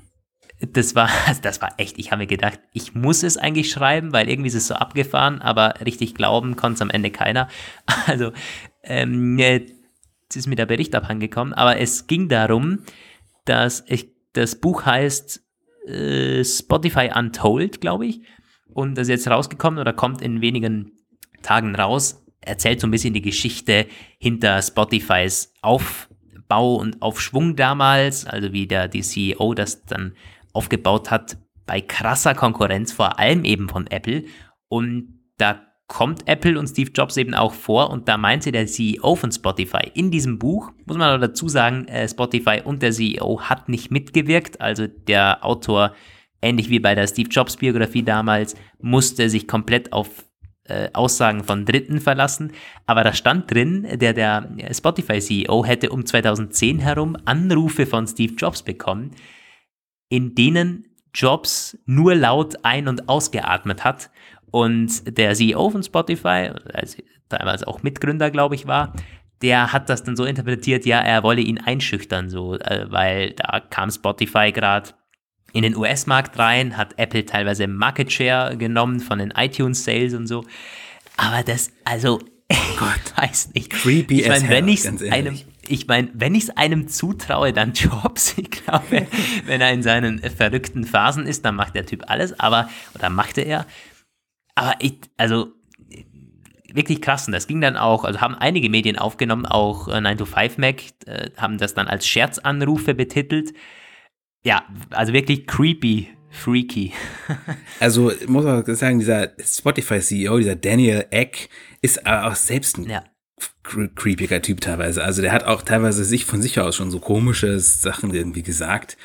Das war, also das war echt, ich habe mir gedacht, ich muss es eigentlich schreiben, weil irgendwie ist es so abgefahren, aber richtig glauben konnte es am Ende keiner. Also, ähm, jetzt ist mir der Bericht abhangekommen, aber es ging darum, dass ich, das Buch heißt äh, Spotify Untold, glaube ich, und das ist jetzt rausgekommen oder kommt in wenigen Tagen raus, erzählt so ein bisschen die Geschichte hinter Spotifys Aufbau und Aufschwung damals, also wie der die CEO das dann aufgebaut hat bei krasser Konkurrenz, vor allem eben von Apple. Und da kommt Apple und Steve Jobs eben auch vor und da meinte der CEO von Spotify. In diesem Buch, muss man dazu sagen, äh, Spotify und der CEO hat nicht mitgewirkt, also der Autor, ähnlich wie bei der Steve Jobs Biografie damals, musste sich komplett auf äh, Aussagen von Dritten verlassen, aber da stand drin, der, der Spotify-CEO hätte um 2010 herum Anrufe von Steve Jobs bekommen, in denen Jobs nur laut ein- und ausgeatmet hat und der CEO von Spotify, also damals auch Mitgründer, glaube ich, war, der hat das dann so interpretiert, ja, er wolle ihn einschüchtern, so, äh, weil da kam Spotify gerade in den US-Markt rein, hat Apple teilweise Market Share genommen von den iTunes-Sales und so. Aber das, also, Gott, weiß nicht.
Creepy
ich
as
meine, wenn ich
ganz
einem. Ich meine, wenn ich es einem zutraue, dann Jobs. Ich glaube, wenn er in seinen äh, verrückten Phasen ist, dann macht der Typ alles, aber, oder machte er. Aber ich, also, wirklich krass. Und das ging dann auch, also haben einige Medien aufgenommen, auch äh, 9 to 5 Mac, äh, haben das dann als Scherzanrufe betitelt. Ja, also wirklich creepy, freaky.
Also muss auch sagen, dieser Spotify-CEO, dieser Daniel Eck, ist aber auch selbst ein
Ja.
Cre- creepiger Typ teilweise. Also der hat auch teilweise sich von sich aus schon so komische Sachen irgendwie gesagt.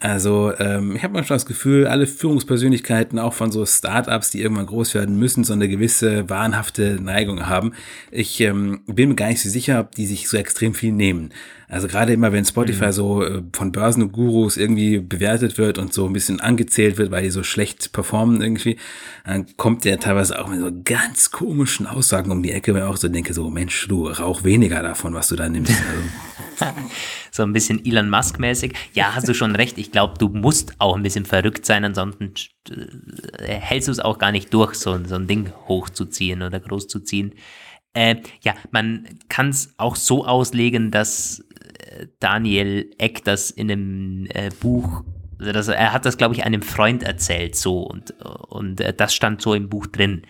Also ähm, ich habe manchmal das Gefühl, alle Führungspersönlichkeiten, auch von so Startups, die irgendwann groß werden müssen, so eine gewisse wahnhafte Neigung haben. Ich ähm, bin mir gar nicht so sicher, ob die sich so extrem viel nehmen. Also gerade immer, wenn Spotify so äh, von Börsengurus irgendwie bewertet wird und so ein bisschen angezählt wird, weil die so schlecht performen irgendwie, dann kommt der teilweise auch mit so ganz komischen Aussagen um die Ecke, weil ich auch so denke, so Mensch, du rauch weniger davon, was du da nimmst. Also,
So ein bisschen Elon Musk-mäßig. Ja, hast du schon recht. Ich glaube, du musst auch ein bisschen verrückt sein, ansonsten äh, hältst du es auch gar nicht durch, so, so ein Ding hochzuziehen oder großzuziehen. Äh, ja, man kann es auch so auslegen, dass Daniel Eck das in einem äh, Buch, also das, er hat das, glaube ich, einem Freund erzählt, so und, und äh, das stand so im Buch drin.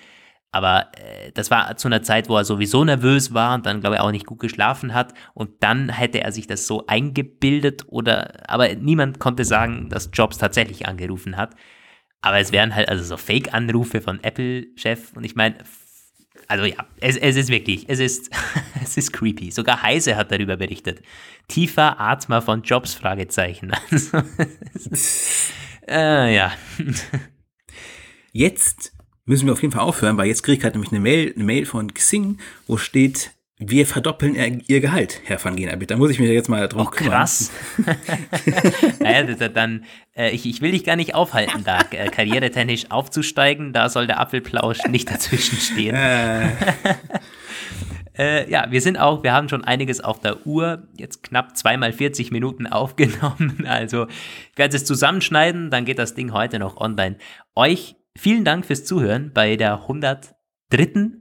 Aber äh, das war zu einer Zeit, wo er sowieso nervös war und dann, glaube ich, auch nicht gut geschlafen hat. Und dann hätte er sich das so eingebildet oder, aber niemand konnte sagen, dass Jobs tatsächlich angerufen hat. Aber es wären halt also so Fake-Anrufe von Apple-Chef und ich meine, also ja, es, es ist wirklich, es ist, es ist creepy. Sogar Heise hat darüber berichtet. Tiefer Atmer von Jobs, Fragezeichen. Also, äh, ja.
Jetzt müssen wir auf jeden Fall aufhören, weil jetzt kriege ich gerade nämlich eine Mail, eine Mail von Xing, wo steht, wir verdoppeln ihr, Gehalt, Herr van Geenabit. Da muss ich mich jetzt mal drum
Oh, krass. naja, da- dann, äh, ich, ich will dich gar nicht aufhalten, da äh, karrieretechnisch aufzusteigen. Da soll der Apfelplausch nicht dazwischen stehen.
Äh,
Äh, ja, wir sind auch, wir haben schon einiges auf der Uhr, jetzt knapp zweimal 40 Minuten aufgenommen. Also ich werde es zusammenschneiden, dann geht das Ding heute noch online. Euch vielen Dank fürs Zuhören bei der 103.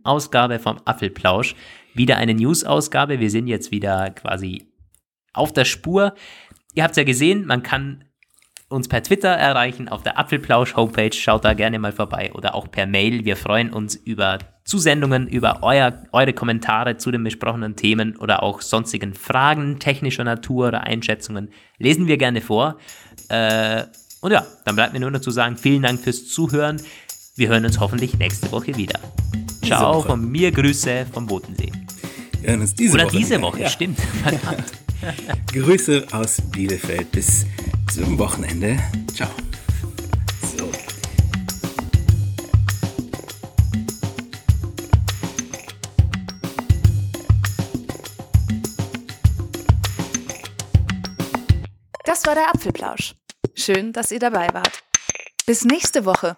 Ausgabe vom Apfelplausch. Wieder eine News-Ausgabe. Wir sind jetzt wieder quasi auf der Spur. Ihr habt es ja gesehen, man kann uns per Twitter erreichen auf der Apfelplausch Homepage. Schaut da gerne mal vorbei oder auch per Mail. Wir freuen uns über Zusendungen, über euer, eure Kommentare zu den besprochenen Themen oder auch sonstigen Fragen technischer Natur oder Einschätzungen. Lesen wir gerne vor. Äh, Und ja, dann bleibt mir nur noch zu sagen, vielen Dank fürs Zuhören. Wir hören uns hoffentlich nächste Woche wieder. Ciao,
Woche.
von mir Grüße vom Bodensee.
Wir hören uns diese
Oder
Woche.
diese Woche,
Ja.
stimmt. Verdammt.
Grüße aus Bielefeld. Bis zum Wochenende. Ciao. So.
Das war der Apfelplausch. Schön, dass ihr dabei wart. Bis nächste Woche.